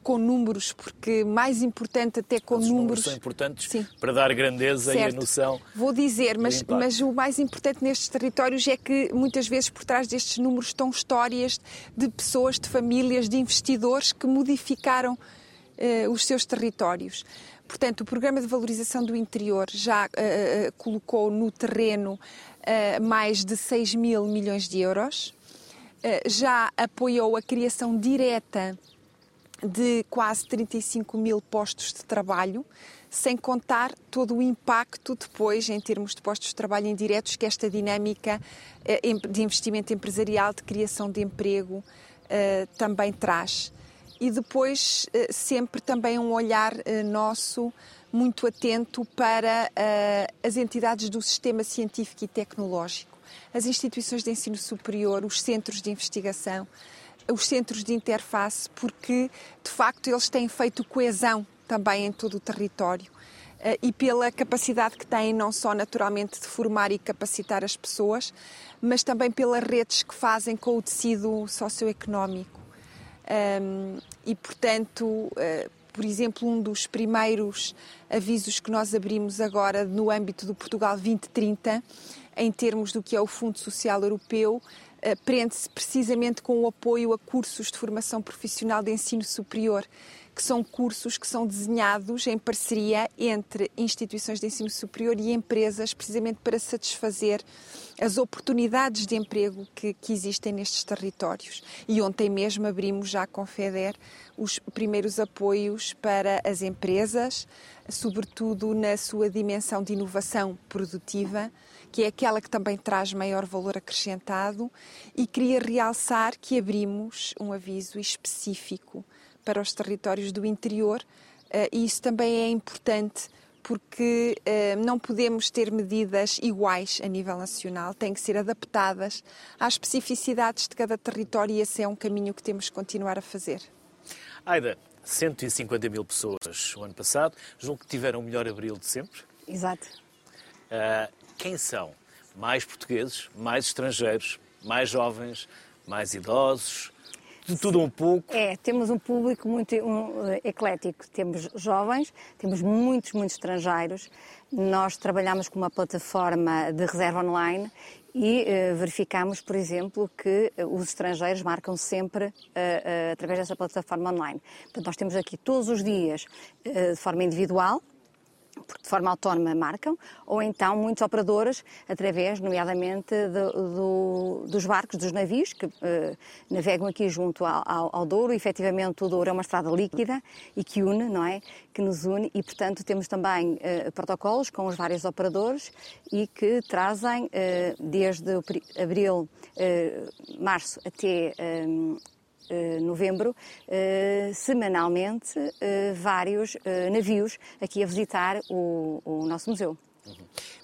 com números, porque mais importante até com Os números... são importantes Sim. para dar grandeza certo. e a noção... Vou dizer, mas, mas o mais importante nestes territórios é que muitas vezes por trás destes números estão histórias de pessoas, de famílias, de investidores que modificaram uh, os seus territórios. Portanto, o Programa de Valorização do Interior já uh, colocou no terreno mais de 6 mil milhões de euros. já apoiou a criação direta de quase 35 mil postos de trabalho, sem contar todo o impacto depois, em termos de postos de trabalho indiretos, que esta dinâmica eh, de investimento empresarial, de criação de emprego, eh, também traz. E depois, eh, sempre também um olhar nosso muito atento para as entidades do sistema científico e tecnológico, as instituições de ensino superior, os centros de investigação os centros de interface, porque de facto eles têm feito coesão também em todo o território eh, e pela capacidade que têm não só naturalmente de formar e capacitar as pessoas, mas também pelas redes que fazem com o tecido socioeconómico. E portanto, eh, por exemplo, um dos primeiros avisos que nós abrimos agora no âmbito do Portugal 2030, em termos do que é o Fundo Social Europeu, eh, prende-se precisamente com o apoio a cursos de formação profissional de ensino superior, que são cursos que são desenhados em parceria entre instituições de ensino superior e empresas, precisamente para satisfazer as oportunidades de emprego que, que existem nestes territórios. E ontem mesmo abrimos já com a FEDER os primeiros apoios para as empresas, sobretudo na sua dimensão de inovação produtiva que é aquela que também traz maior valor acrescentado, e queria realçar que abrimos um aviso específico para os territórios do interior, eh, e isso também é importante porque eh, não podemos ter medidas iguais a nível nacional, têm que ser adaptadas às especificidades de cada território e esse é um caminho que temos que continuar a fazer. Aida, 150 mil pessoas o ano passado, julgo que tiveram o melhor abril de sempre. Exato. Uh, quem são? Mais portugueses, mais estrangeiros, mais jovens, mais idosos, de tudo um pouco. É, temos um público muito um, eclético. Temos jovens, temos muitos, muitos estrangeiros. Nós trabalhamos com uma plataforma de reserva online e uh, verificamos, por exemplo, que uh, os estrangeiros marcam sempre uh, através dessa plataforma online. Portanto, nós temos aqui todos os dias, de forma individual, porque de forma autónoma marcam, ou então muitos operadores, através, nomeadamente, do, do, dos barcos, dos navios, que uh, navegam aqui junto ao, ao, Douro. E, efetivamente, o Douro é uma estrada líquida e que une, não é? Que nos une e, portanto, temos também uh, protocolos com os vários operadores e que trazem, uh, desde abril, março até eh, novembro, eh, semanalmente, eh, vários navios aqui a visitar o, o nosso museu. Uhum.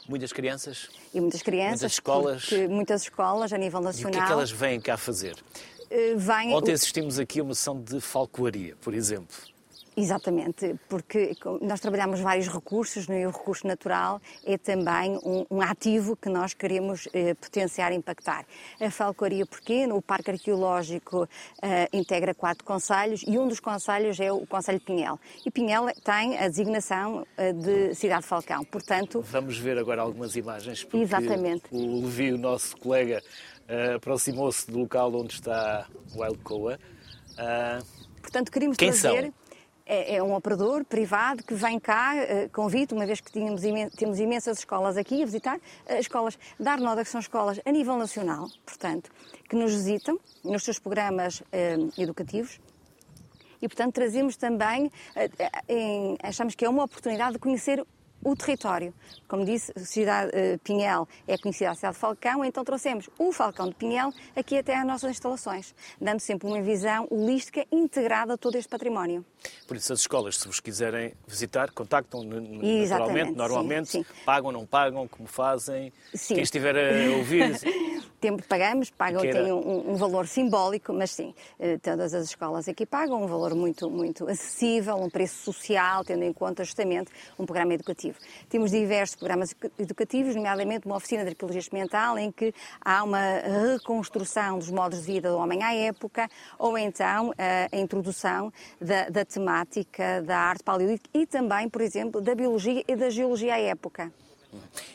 Muitas crianças? E muitas crianças. Muitas escolas? Muitas escolas a nível nacional. E o que é que elas vêm cá fazer? Vem... Ontem assistimos aqui a uma sessão de falcoaria, por exemplo. Exatamente, porque nós trabalhamos vários recursos né, e o recurso natural é também um, um ativo que nós queremos eh, potenciar e impactar. A falcoaria porquê? O Parque Arqueológico eh, integra quatro conselhos e um dos conselhos é o Conselho de Pinhel. E Pinhel tem a designação eh, de cidade de Falcão, portanto... Vamos ver agora algumas imagens, porque Exatamente. o Levi, o nosso colega, uh, aproximou-se do local onde está o Wild Coa. Uh, Portanto, queríamos Quem trazer... São? É, é um operador privado que vem cá, uh, convite, uma vez que tínhamos imen temos imensas escolas aqui a visitar, uh, escolas da Arnoda, que são escolas a nível nacional, portanto, que nos visitam nos seus programas uh, educativos. E, portanto, trazemos também, achamos que é uma oportunidade de conhecer o território. Como disse, a cidade uh, Pinhel é conhecida a cidade de Falcão, então trouxemos o Falcão de Pinhel aqui até às nossas instalações, dando sempre uma visão holística integrada a todo este património. Por isso, as escolas, se vos quiserem visitar, contactam naturalmente, normalmente, sim, sim. pagam, não pagam, como fazem. Sim. Quem estiver a ouvir. [LAUGHS] Tempo pagamos, pagam, tem um, um, valor simbólico, mas sim, eh, todas as escolas aqui pagam um valor muito, muito acessível, um preço social, tendo em conta justamente um programa educativo. Temos diversos programas educativos, nomeadamente uma oficina de arqueologia experimental, em que há uma reconstrução dos modos de vida do homem à época, ou então a introdução da, da temática da arte paleolítica e também, por exemplo, da biologia e da geologia à época.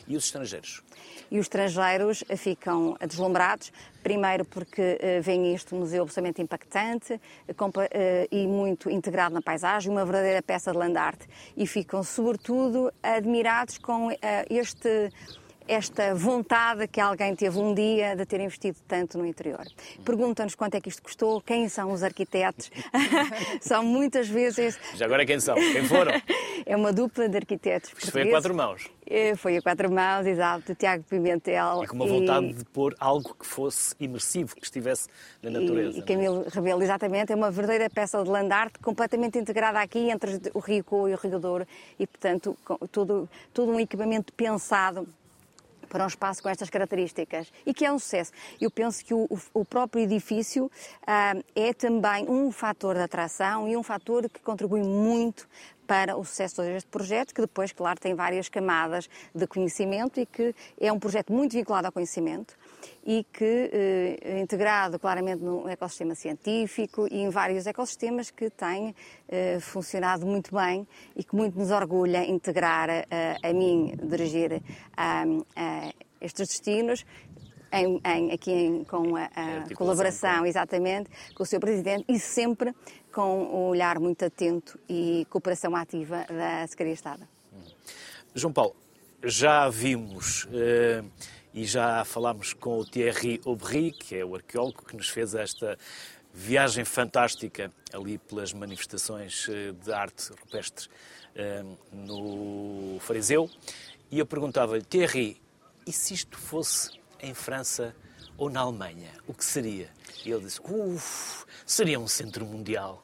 E os estrangeiros? E os estrangeiros ficam deslumbrados, primeiro porque uh, veem este museu absolutamente impactante uh, e muito integrado na paisagem, uma verdadeira peça de land art, e ficam, sobretudo, admirados com uh, este esta vontade que alguém teve um dia de ter investido tanto no interior. Pergunta-nos quanto é que isto custou, quem são os arquitetos. [LAUGHS] são muitas vezes. Já agora quem são? Quem foram? [LAUGHS] é uma dupla de arquitetos. Isto foi a quatro mãos. É, foi a quatro mãos, exato, Tiago Pimentel. E com uma vontade e... de pôr algo que fosse imersivo, que estivesse na natureza. E, e é? Camilo Rebelo, exatamente, é uma verdadeira peça de land art completamente integrada aqui entre o Rio e o Rio Douro e, portanto, todo, todo um equipamento pensado para um espaço com estas características e que é um sucesso. Eu penso que o, o próprio edifício ah, é também um fator de atração e um fator que contribui muito para o sucesso deste projeto, que depois, claro, tem várias camadas de conhecimento e que é um projeto muito vinculado ao conhecimento e que, eh, integrado claramente no ecossistema científico e em vários ecossistemas que têm eh, funcionado muito bem e que muito nos orgulha integrar eh, a mim, dirigir estes destinos em, em, aqui em, com a, a colaboração, exatamente, com o Sr. Presidente e sempre com um olhar muito atento e cooperação ativa da Secretaria de Estado. João Paulo, já vimos eh, e já falámos com o Thierry Aubry, que é o arqueólogo que nos fez esta viagem fantástica ali pelas manifestações eh, de arte rupestre eh, no Fariseu. E eu perguntava-lhe, Thierry, e se isto fosse em França ou na Alemanha, o que seria? E ele disse: Uf, seria um centro mundial.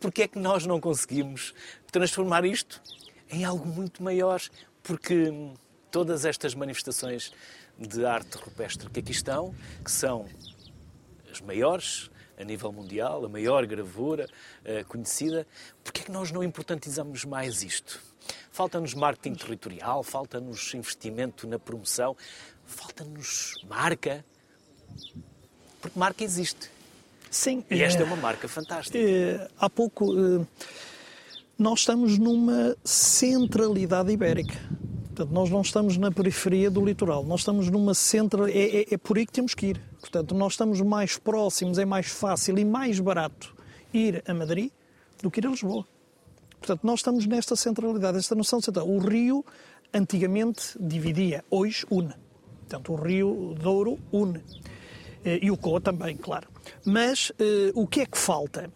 Porque é que nós não conseguimos transformar isto em algo muito maior? Porque todas estas manifestações de arte rupestre que aqui estão, que são as maiores a nível mundial, a maior gravura uh, conhecida, porque é que nós não importantizamos mais isto? Falta-nos marketing territorial, falta-nos investimento na promoção, falta-nos marca. Porque marca existe. Sim. E esta é, é uma marca fantástica. É, há pouco, nós estamos numa centralidade ibérica. Portanto, nós não estamos na periferia do litoral, nós estamos numa central. É, é, é, por aí que temos que ir. Portanto, nós estamos mais próximos, é mais fácil e mais barato ir a Madrid do que ir a Lisboa. Portanto, nós estamos nesta centralidade, esta noção central. O Rio antigamente dividia, hoje une. Portanto, o Rio Douro une. Eh, e o Coa também, claro. Mas uh, o que é que falta?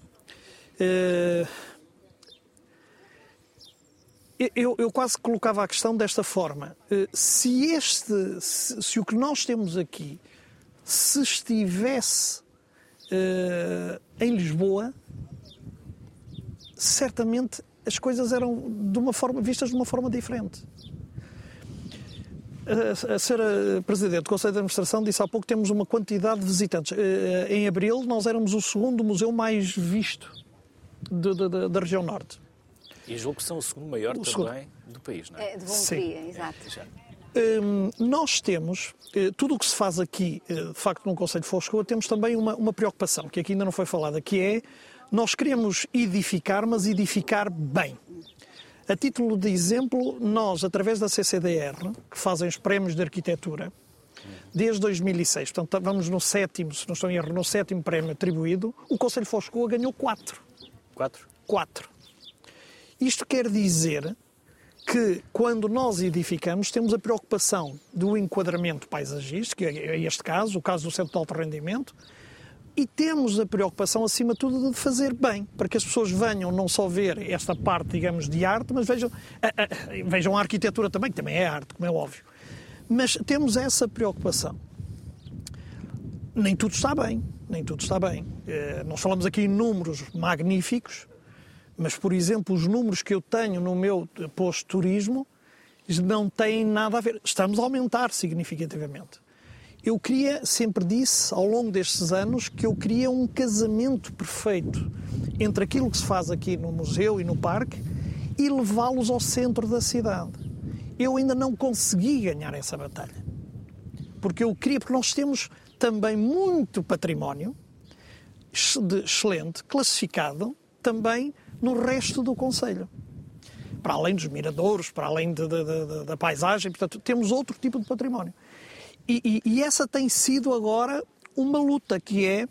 Uh, eu, eu, quase colocava a questão desta forma. Uh, se, este, se, se, o que nós temos aqui se estivesse em Lisboa, certamente as coisas eram de uma forma, vistas de uma forma diferente a senhora Presidente do Conselho de Administração disse há pouco que temos uma quantidade de visitantes. Eh, em abril nós éramos o segundo museu mais visto da região norte. E julgo que são o segundo maior o segundo. também do país, não é? é de Hungria, exato. Hum, nós temos, eh, tudo o que se faz aqui, eh, de facto, no Conselho de Foscoa, temos também uma, uma preocupação, que aqui ainda não foi falada, que é, nós queremos edificar, mas edificar bem. A título de exemplo, nós, através da CCDR, que fazem os prémios de arquitetura, desde 2006, portanto vamos no sétimo, se não estou em erro, no sétimo prémio atribuído, o Conselho de Foscoa ganhou quatro. Quatro? Quatro. Isto quer dizer que quando nós edificamos temos a preocupação do enquadramento paisagístico, que é este caso, o caso do centro de alto rendimento, e temos a preocupação, acima de tudo, de fazer bem, para que as pessoas venham não só ver esta parte, digamos, de arte, mas vejam a, a, vejam a arquitetura também, que também é arte, como é óbvio. Mas temos essa preocupação. Nem tudo está bem, nem tudo está bem. Eh, nós falamos aqui em números magníficos, mas, por exemplo, os números que eu tenho no meu posto de turismo não têm nada a ver. Estamos a aumentar significativamente. Eu queria, sempre disse, ao longo destes anos, que eu queria um casamento perfeito entre aquilo que se faz aqui no museu e no parque e levá-los ao centro da cidade. Eu ainda não consegui ganhar essa batalha. Porque eu queria, porque nós temos também muito património excelente, classificado também no resto do Conselho. Para além dos miradouros, para além de, de, de, da paisagem, portanto, temos outro tipo de património. E, e, e essa tem sido agora uma luta que é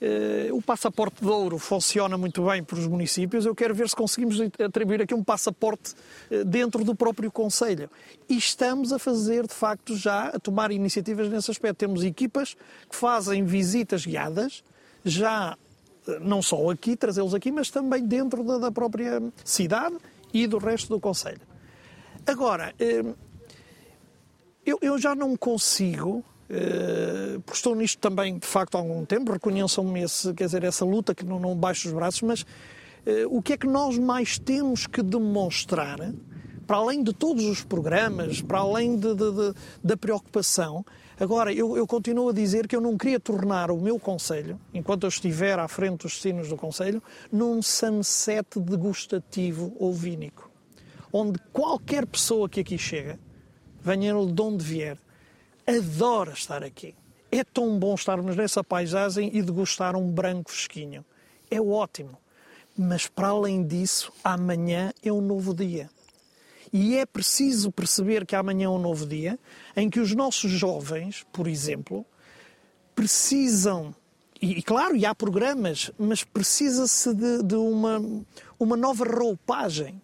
Uh, o passaporte de ouro funciona muito bem para os municípios. Eu quero ver se conseguimos atribuir aqui um passaporte uh, dentro do próprio Conselho. E estamos a fazer, de facto, já a tomar iniciativas nesse aspecto. Temos equipas que fazem visitas guiadas, já não só aqui, trazê-los aqui, mas também dentro da, da, própria cidade e do resto do Conselho. Agora, eu, eu já não consigo Uh, porque estou nisto também, de facto, há algum tempo, reconheçam-me esse, quer dizer, essa luta que não, não baixo os braços, mas uh, o que é que nós mais temos que demonstrar, para além de todos os programas, para além de, de, de, da preocupação, Agora, eu, eu, continuo a dizer que eu não queria tornar o meu Conselho, enquanto eu estiver à frente dos destinos do Conselho, num sunset degustativo ou vínico, onde qualquer pessoa que aqui chega, venha de onde vier, adora estar aqui. É tão bom estarmos nessa paisagem e degustar um branco fresquinho. É ótimo. Mas para além disso, amanhã é um novo dia. E é preciso perceber que amanhã é um novo dia em que os nossos jovens, por exemplo, precisam, e, claro, e há programas, mas precisa-se de, de, uma, uma nova roupagem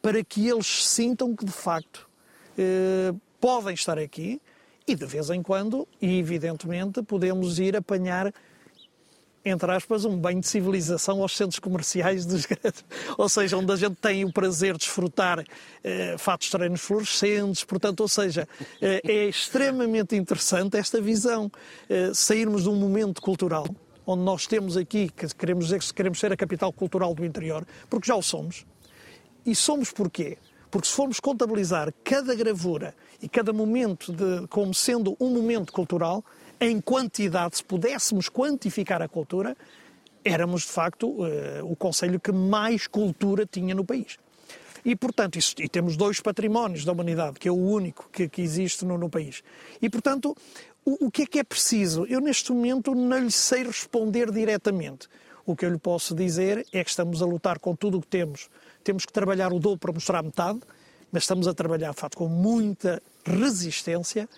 para que eles sintam que, de facto, eh, podem estar aqui, e de vez em quando, e evidentemente, podemos ir apanhar, entre aspas, um banho de civilização aos centros comerciais dos [LAUGHS] grandes. Ou seja, onde a gente tem o prazer de desfrutar eh, fatos treinos fluorescentes, portanto, ou seja, eh, é extremamente interessante esta visão. Eh, sairmos de um momento cultural, onde nós temos aqui, que queremos dizer que queremos ser a capital cultural do interior, porque já o somos. E somos porquê? Porque se formos contabilizar cada gravura e cada momento de, como sendo um momento cultural, em quantidade, se pudéssemos quantificar a cultura, éramos de facto uh, o Conselho que mais cultura tinha no país. E, portanto, isso, e temos dois patrimónios da humanidade, que é o único que, que existe no, no, país. E, portanto, o, o, que é que é preciso? Eu, neste momento, não lhe sei responder diretamente. O que eu lhe posso dizer é que estamos a lutar com tudo o que temos. Temos que trabalhar o dobro para mostrar metade, mas estamos a trabalhar, de facto, com muita resistência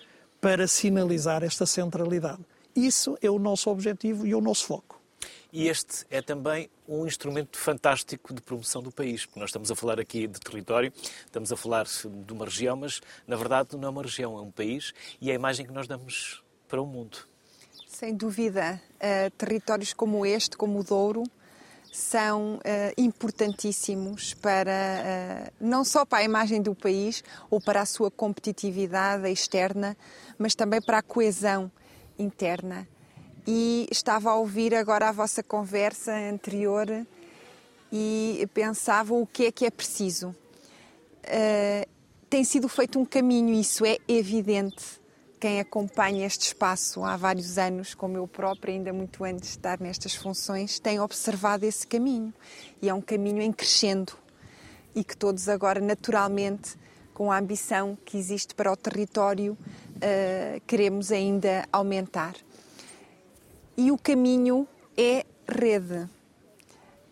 para sinalizar esta centralidade. Isso é o nosso objetivo e é o nosso foco. E este é também um instrumento fantástico de promoção do país, porque nós estamos a falar aqui de território, estamos a falar de uma região, mas na verdade não é uma região, é um país e é a imagem que nós damos para o mundo. Sem dúvida, uh, territórios como este, como o Douro, são uh, importantíssimos para uh, não só para a imagem do país ou para a sua competitividade externa, mas também para a coesão interna. E estava a ouvir agora a vossa conversa anterior e pensava o que é que é preciso. Uh, tem sido feito um caminho, isso é evidente quem acompanha este espaço há vários anos, como eu própria, ainda muito antes de estar nestas funções, tem observado esse caminho. E é um caminho em crescendo e que todos agora, naturalmente, com a ambição que existe para o território, uh, queremos ainda aumentar. E o caminho é rede.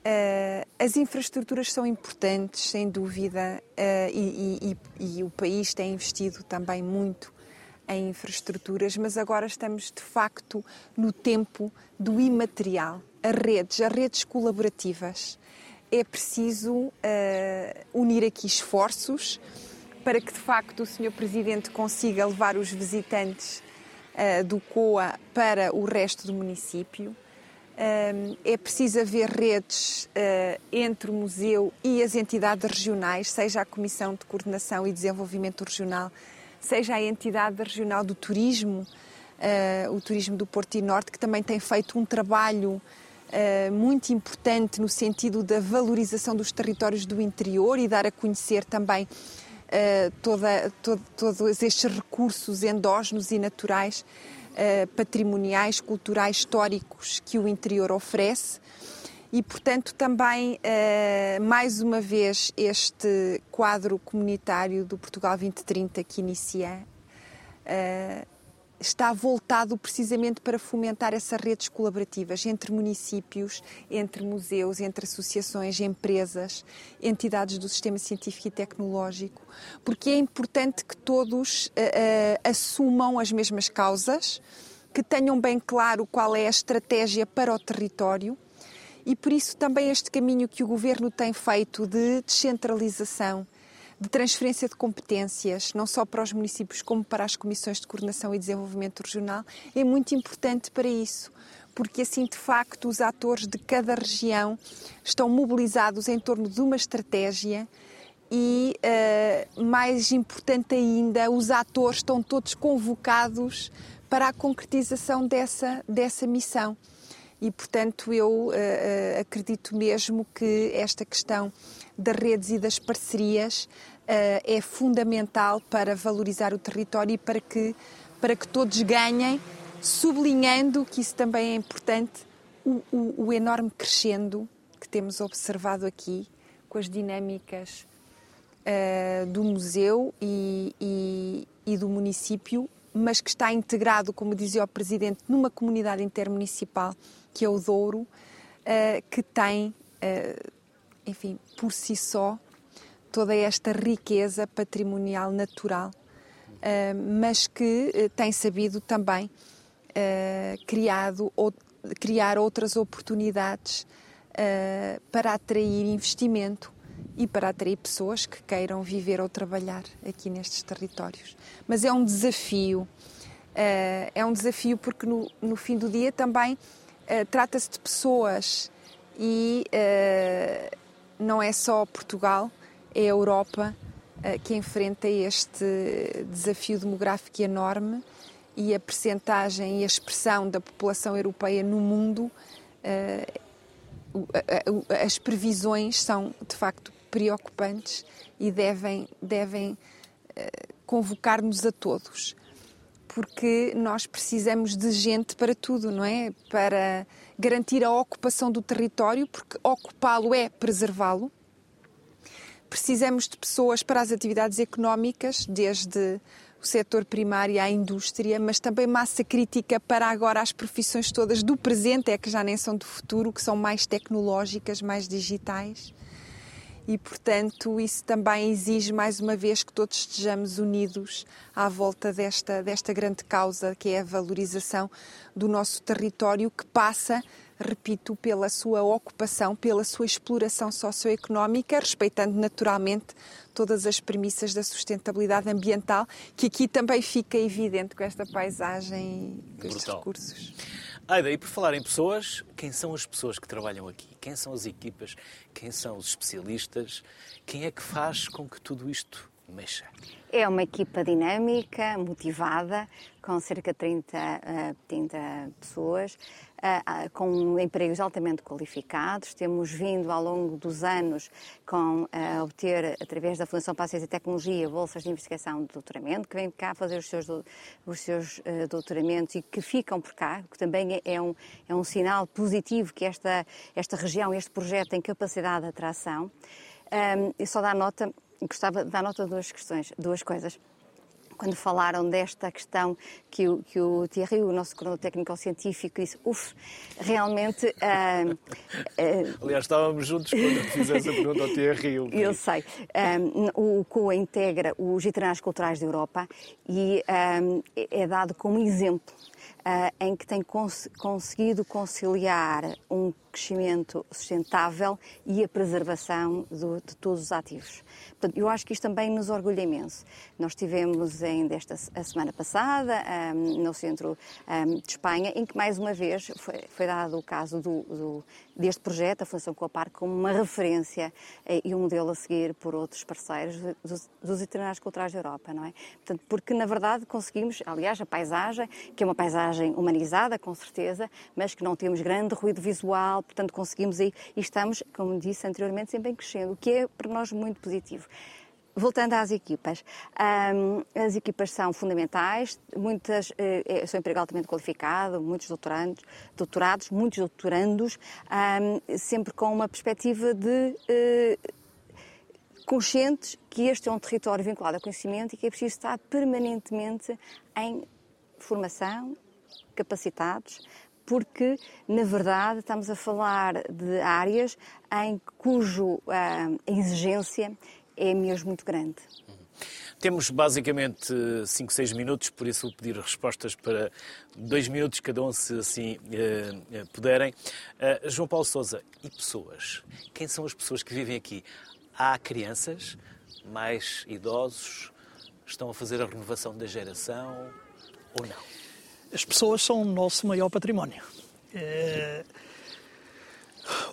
Uh, as infraestruturas são importantes, sem dúvida, uh, e, e, e, o país tem investido também muito em infraestruturas, mas agora estamos de facto no tempo do imaterial, as redes, as redes colaborativas. É preciso uh, unir aqui esforços para que de facto o Sr. Presidente consiga levar os visitantes uh, do COA para o resto do município. Uh, é preciso haver redes entre o museu e as entidades regionais, seja a Comissão de Coordenação e Desenvolvimento Regional seja a entidade regional do turismo, uh, o Turismo do Porto e Norte, que também tem feito um trabalho uh, muito importante no sentido da valorização dos territórios do interior e dar a conhecer também uh, toda, todo, todos estes recursos endógenos e naturais, patrimoniais, culturais, históricos que o interior oferece e, portanto, também, eh, mais uma vez, este quadro comunitário do Portugal 2030 que inicia eh, está voltado precisamente para fomentar essas redes colaborativas entre municípios, entre museus, entre associações, empresas, entidades do sistema científico e tecnológico, porque é importante que todos uh, assumam as mesmas causas, que tenham bem claro qual é a estratégia para o território e por isso também este caminho que o governo tem feito de descentralização, de transferência de competências, não só para os municípios como para as comissões de coordenação e desenvolvimento regional, é muito importante para isso, porque assim de facto os atores de cada região estão mobilizados em torno de uma estratégia e, uh, mais importante ainda, os atores estão todos convocados para a concretização dessa, dessa missão. E, portanto, eu uh, uh, acredito mesmo que esta questão das redes e das parcerias é fundamental para valorizar o território e para que, para que todos ganhem, sublinhando que isso também é importante, o, o, o enorme crescendo que temos observado aqui, com as dinâmicas uh, do museu e, e, e, do município, mas que está integrado, como dizia o Presidente, numa comunidade intermunicipal, que é o Douro, uh, que tem, uh, enfim, por si só, toda esta riqueza patrimonial natural, mas que tem sabido também criado, criar outras oportunidades para atrair investimento e para atrair pessoas que queiram viver ou trabalhar aqui nestes territórios. Mas é um desafio, eh, é um desafio porque no, no fim do dia também eh, trata-se de pessoas e eh, não é só Portugal, é a Europa que enfrenta este desafio demográfico enorme e a percentagem e a expressão da população europeia no mundo, as previsões são de facto preocupantes e devem, devem convocar-nos a todos. Porque nós precisamos de gente para tudo, não é? Para garantir a ocupação do território, porque ocupá-lo é preservá-lo. Precisamos de pessoas para as atividades económicas, desde o setor primário à indústria, mas também massa crítica para agora as profissões todas do presente, é que já nem são do futuro, que são mais tecnológicas, mais digitais e, portanto, isso também exige mais uma vez que todos estejamos unidos à volta desta, desta grande causa que é a valorização do nosso território, que passa, repito, pela sua ocupação, pela sua exploração socioeconómica, respeitando naturalmente todas as premissas da sustentabilidade ambiental, que aqui também fica evidente com esta paisagem e com estes recursos. Aida, e por falar em pessoas, quem são as pessoas que trabalham aqui? Quem são as equipas? Quem são os especialistas? Quem é que faz com que tudo isto mexa? É uma equipa dinâmica, motivada, com cerca de 30, 30 pessoas, com empregos altamente qualificados. Temos vindo ao longo dos anos com a obter, através da Fundação para a Ciência e Tecnologia, bolsas de investigação de doutoramento, que vêm cá fazer os seus, os seus doutoramentos e que ficam por cá, que também é um, é um sinal positivo que esta, esta região, este projeto tem capacidade de atração. Um, e só dar nota gostava de dar nota de duas questões, duas coisas quando falaram desta questão que o, que o Thierry, o nosso coordenador técnico-científico, disse, uff, realmente... Uh, uh, Aliás, estávamos juntos quando fizeste a pergunta ao Thierry. Eu sei. Um, o COA integra os itinerários culturais da Europa e um, é dado como exemplo uh, em que tem cons conseguido conciliar um crescimento sustentável e a preservação do, de todos os ativos. Portanto, eu acho que isto também nos orgulha imenso. Nós tivemos ainda esta a semana passada um, no centro um, de Espanha, em que mais uma vez foi, foi dado o caso do, do, deste projeto, a Fundação Copar, como uma referência eh, e um modelo a seguir por outros parceiros dos, dos itinerários culturais da Europa, não é? Portanto, porque na verdade conseguimos, aliás, a paisagem, que é uma paisagem humanizada, com certeza, mas que não temos grande ruído visual, portanto conseguimos aí e estamos, como disse anteriormente, sempre em crescendo, o que é para nós muito positivo. Voltando às equipas, as equipas são fundamentais, muitas uh, são emprego altamente qualificado, muitos doutorandos, doutorados, muitos doutorandos, sempre com uma perspectiva de uh, conscientes que este é um território vinculado ao conhecimento e que é preciso estar permanentemente em formação, capacitados, porque, na verdade, estamos a falar de áreas em cujo uh, exigência é mesmo muito grande. Temos basicamente 5, 6 minutos, por isso vou pedir respostas para 2 minutos cada um, se assim uh, puderem. Uh, João Paulo Souza, e pessoas? Quem são as pessoas que vivem aqui? Há crianças, mais idosos, estão a fazer a renovação da geração ou não? As pessoas são o nosso maior património. É...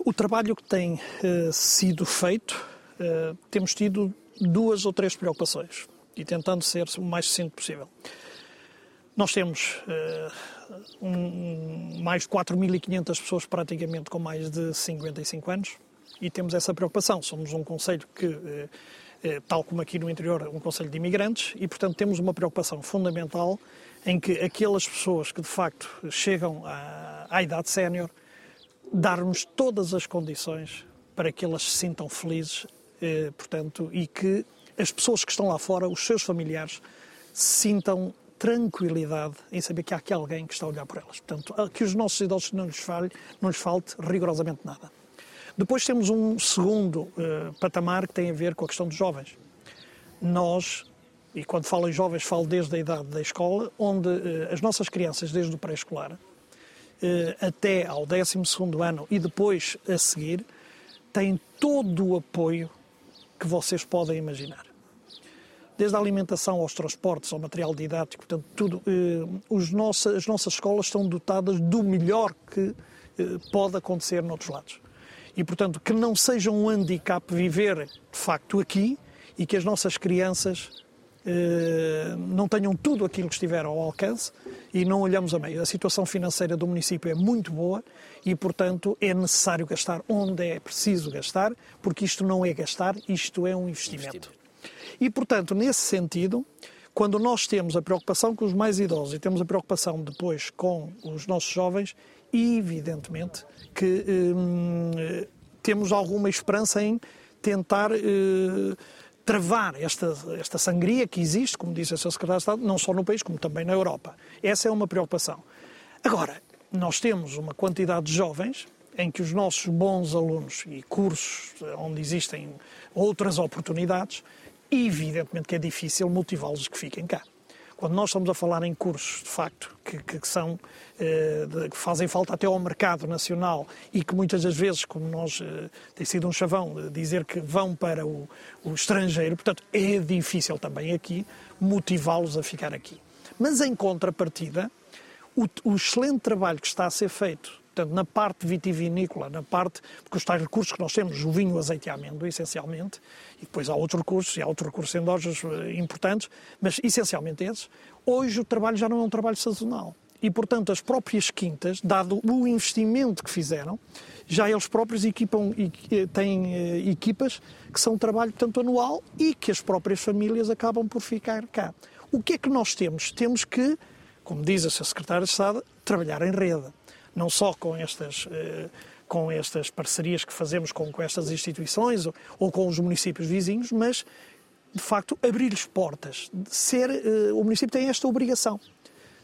O trabalho que tem uh, sido feito, uh, temos tido duas ou três preocupações e tentando ser o mais sucinto possível. Nós temos um, mais de 4.500 pessoas praticamente com mais de 55 anos e temos essa preocupação. Somos um conselho que, tal como aqui no interior, um conselho de imigrantes e, portanto, temos uma preocupação fundamental em que aquelas pessoas que de facto chegam à, à idade sénior darmos todas as condições para que elas se sintam felizes, eh, portanto, e que as pessoas que estão lá fora, os seus familiares, sintam tranquilidade em saber que há aqui alguém que está a olhar por elas. Portanto, que os nossos idosos não lhes, falhe, não lhes falte rigorosamente nada. Depois temos um segundo eh, patamar que tem a ver com a questão dos jovens. Nós e quando falo em jovens, falo desde a idade da escola, onde eh, as nossas crianças, desde o pré-escolar eh, até ao 12 ano e depois a seguir, têm todo o apoio que vocês podem imaginar. Desde a alimentação aos transportes, ao material didático, portanto, tudo. Os nossa, as nossas escolas estão dotadas do melhor que pode acontecer noutros lados. E, portanto, que não seja um handicap viver, de facto, aqui e que as nossas crianças eh, não tenham tudo aquilo que estiver ao alcance e não olhamos a meio. A situação financeira do município é muito boa e, portanto, é necessário gastar onde é preciso gastar, porque isto não é gastar, isto é um investimento. E, portanto, nesse sentido, quando nós temos a preocupação com os mais idosos e temos a preocupação depois com os nossos jovens, evidentemente que hum, temos alguma esperança em tentar. Hum, travar esta, esta sangria que existe, como disse o Sr. Secretário de Estado, não só no país, como também na Europa. Essa é uma preocupação. Agora, nós temos uma quantidade de jovens em que os nossos bons alunos e cursos onde existem outras oportunidades, evidentemente que é difícil motivá-los que fiquem cá. Quando nós estamos a falar em cursos, de facto, que, que são, eh, que fazem falta até ao mercado nacional e que muitas das vezes, como nós, eh, tem sido um chavão dizer que vão para o, o estrangeiro, portanto, é difícil também aqui motivá-los a ficar aqui. Mas em contrapartida, o, o excelente trabalho que está a ser feito Portanto, na parte vitivinícola, na parte, porque os tais recursos que nós temos, o vinho, o azeite e a amêndoa, essencialmente, e depois há outros recursos, e há outros recursos endógenos eh, importantes, mas essencialmente esses, hoje o trabalho já não é um trabalho sazonal. E, portanto, as próprias quintas, dado o investimento que fizeram, já eles próprios equipam, eh, têm eh, equipas que são trabalho, portanto, anual e que as próprias famílias acabam por ficar cá. O que é que nós temos? Temos que, como diz a. Secretária de Estado, trabalhar em rede não só com estas, eh, com estas parcerias que fazemos com, com estas instituições ou, com os municípios vizinhos, mas, de facto, abrir-lhes portas. Ser, eh, o município tem esta obrigação.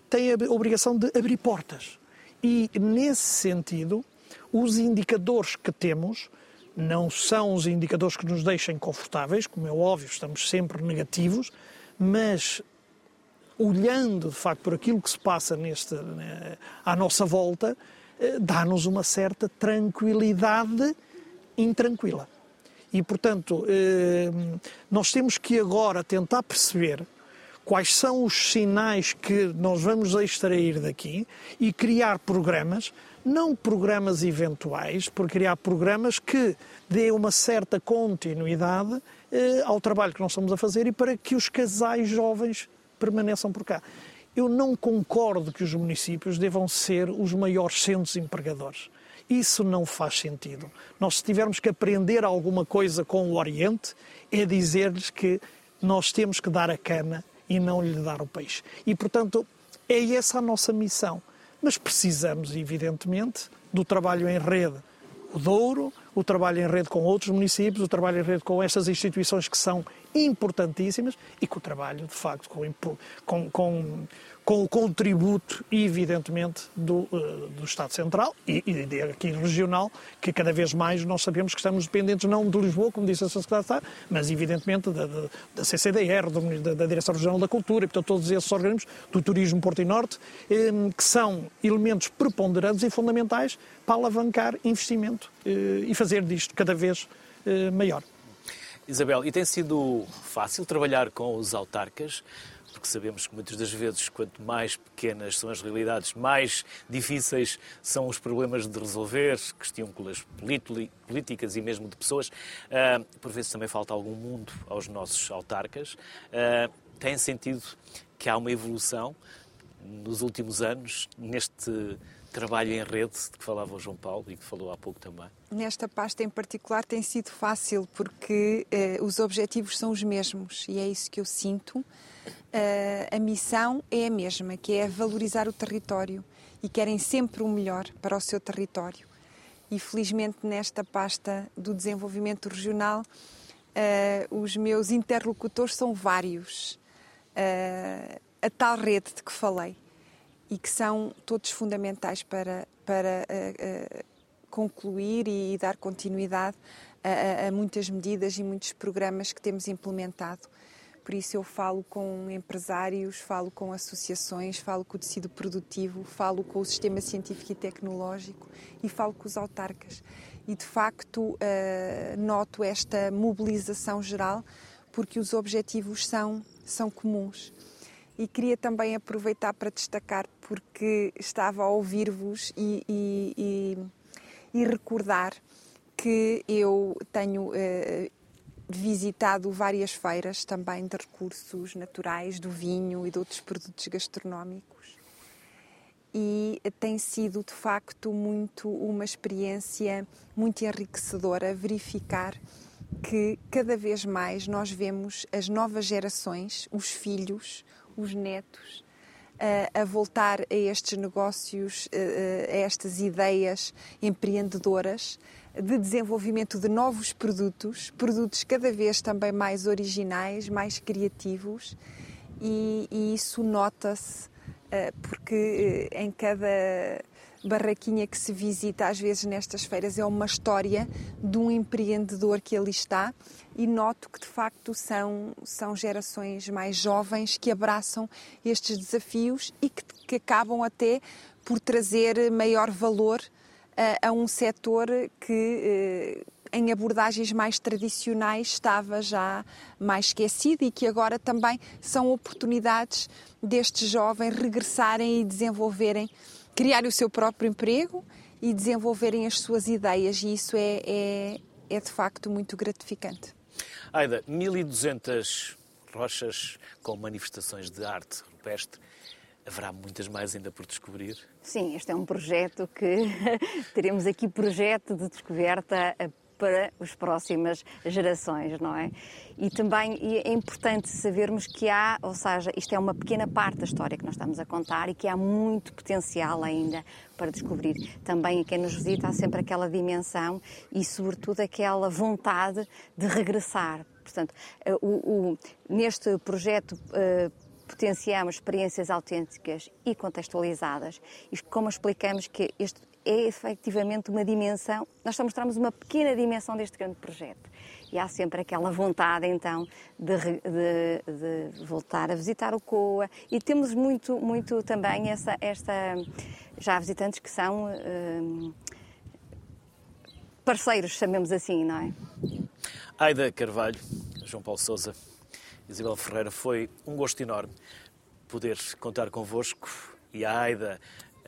Tem a obrigação de abrir portas. E, nesse sentido, os indicadores que temos não são os indicadores que nos deixem confortáveis, como é óbvio, estamos sempre negativos, mas olhando de facto por aquilo que se passa neste, né, à nossa volta, eh, dá-nos uma certa tranquilidade intranquila. E, portanto, eh, nós temos que agora tentar perceber quais são os sinais que nós vamos extrair daqui e criar programas, não programas eventuais, por criar programas que dê uma certa continuidade eh, ao trabalho que nós estamos a fazer e para que os casais jovens permaneçam por cá. Eu não concordo que os municípios devam ser os maiores centros empregadores. Isso não faz sentido. Nós, se tivermos que aprender alguma coisa com o Oriente, é dizer-lhes que nós temos que dar a cana e não lhe dar o peixe. E, portanto, é essa a nossa missão. Mas precisamos, evidentemente, do trabalho em rede. O Douro, o trabalho em rede com outros municípios, o trabalho em rede com estas instituições que são importantíssimas e com o trabalho, de facto, com, com, com com o contributo, evidentemente, do, uh, do Estado Central e, e aqui regional, que cada vez mais nós sabemos que estamos dependentes não de Lisboa, como disse a Secretária mas evidentemente da, da, da CCDR, da, da, Direção Regional da Cultura e, portanto, todos esses organismos do Turismo Porto e Norte, eh, que são elementos preponderantes e fundamentais para alavancar investimento eh, e fazer disto cada vez eh, maior. Isabel, e tem sido fácil trabalhar com os autarcas? Porque sabemos que muitas das vezes, quanto mais pequenas são as realidades, mais difíceis são os problemas de resolver, questões políticas e mesmo de pessoas. Uh, por vezes também falta algum mundo aos nossos autarcas. Uh, tem sentido que há uma evolução nos últimos anos neste trabalho em rede de que falava o João Paulo e que falou há pouco também? Nesta pasta em particular tem sido fácil porque uh, os objetivos são os mesmos e é isso que eu sinto a missão é a mesma, que é valorizar o território e querem sempre o melhor para o seu território. E felizmente nesta pasta do desenvolvimento regional, uh, os meus interlocutores são vários. Uh, a tal rede de que falei e que são todos fundamentais para, para uh, concluir e dar continuidade a, a muitas medidas e muitos programas que temos implementado por isso eu falo com empresários, falo com associações, falo com o tecido produtivo, falo com o sistema científico e tecnológico e falo com os autarcas. E de facto uh, noto esta mobilização geral porque os objetivos são, são comuns. E queria também aproveitar para destacar, porque estava a ouvir-vos e, e, e, e, recordar que eu tenho uh, visitado várias feiras também de recursos naturais, do vinho e de outros produtos gastronómicos. E tem sido de facto muito uma experiência muito enriquecedora verificar que cada vez mais nós vemos as novas gerações, os filhos, os netos, a, voltar a estes negócios, a estas ideias empreendedoras de desenvolvimento de novos produtos, produtos cada vez também mais originais, mais criativos, e, e isso nota-se uh, porque uh, em cada barraquinha que se visita, às vezes nestas feiras, é uma história de um empreendedor que ali está. E noto que de facto são, são gerações mais jovens que abraçam estes desafios e que, que acabam até por trazer maior valor a, a um setor que eh, em abordagens mais tradicionais estava já mais esquecido e que agora também são oportunidades destes jovens regressarem e desenvolverem, criar o seu próprio emprego e desenvolverem as suas ideias e isso é, é, é de facto muito gratificante. Aida, 1200 rochas com manifestações de arte rupestre Haverá muitas mais ainda por descobrir? Sim, este é um projeto que [LAUGHS] teremos aqui projeto de descoberta para as próximas gerações, não é? E também é importante sabermos que há, ou seja, isto é uma pequena parte da história que nós estamos a contar e que há muito potencial ainda para descobrir. Também quem nos visita há sempre aquela dimensão e, sobretudo, aquela vontade de regressar. Portanto, eh, o, o, neste projeto uh, potenciamos experiências autênticas e contextualizadas. E como explicamos que este é efetivamente uma dimensão, nós só mostramos uma pequena dimensão deste grande projeto. E há sempre aquela vontade, então, de, de, de voltar a visitar o COA. E temos muito, muito também essa, esta, já visitantes que são hum, parceiros, chamemos assim, não é? Aida Carvalho, João Paulo Souza, Isabel Ferreira, foi um gosto enorme poder contar convosco e a Aida,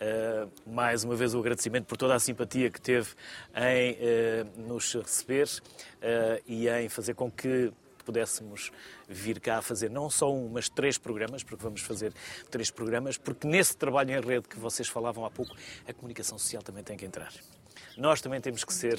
uh, mais uma vez o agradecimento por toda a simpatia que teve em uh, nos receber uh, e em fazer com que pudéssemos vir cá fazer não só um, mas três programas, porque vamos fazer três programas, porque nesse trabalho em rede que vocês falavam há pouco, a comunicação social também tem que entrar. Nós também temos que ser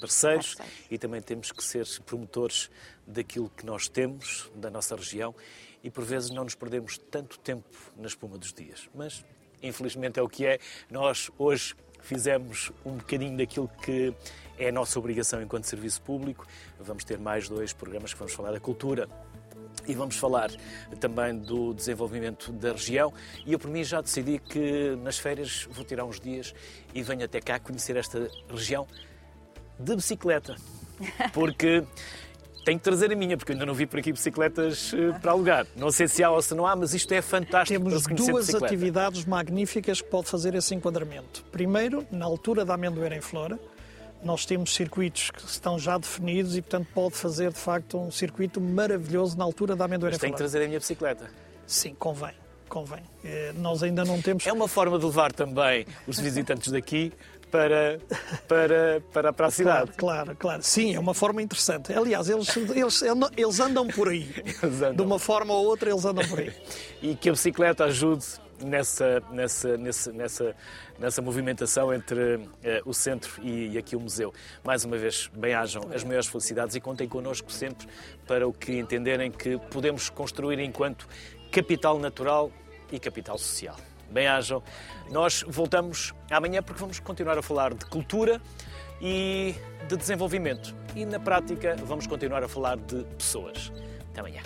parceiros e também temos que ser promotores daquilo que nós temos, da nossa região, e por vezes não nos perdemos tanto tempo na espuma dos dias. Mas, infelizmente, é o que é. Nós hoje fizemos um bocadinho daquilo que é a nossa obrigação enquanto serviço público. Vamos ter mais dois programas que vamos falar da cultura e vamos falar também do desenvolvimento da região. E eu, por mim, já decidi que nas férias vou tirar uns dias e venho até cá conhecer esta região de bicicleta. [LAUGHS] Porque tenho que trazer a minha, porque eu ainda não vi por aqui bicicletas eh, para alugar. Não sei se há ou se não há, mas isto é fantástico Temos duas atividades magníficas que pode fazer esse enquadramento. Primeiro, na altura da amendoeira em flora, nós temos circuitos que estão já definidos e, portanto, pode fazer, de facto, um circuito maravilhoso na altura da amendoeira Mas em tenho que flora. trazer a minha bicicleta. Sim, convém, convém. Eh, Nós ainda não temos... É uma forma de levar também os visitantes daqui para, para, para, para a cidade. Claro, claro, claro. Sim, é uma forma interessante. Aliás, eles, eles, eles andam por aí. [LAUGHS] Andam. De uma forma ou outra, eles andam por aí. E que a bicicleta ajude nessa, nessa, nessa, nessa, nessa movimentação entre eh, o centro e, e aqui o museu. Mais uma vez, bem-ajam as maiores felicidades e contem connosco sempre para o que entenderem que podemos construir enquanto capital natural e capital social. Bem-ajam. Nós voltamos amanhã porque vamos continuar a falar de cultura e de desenvolvimento. E na prática vamos continuar a falar de pessoas. Até amanhã.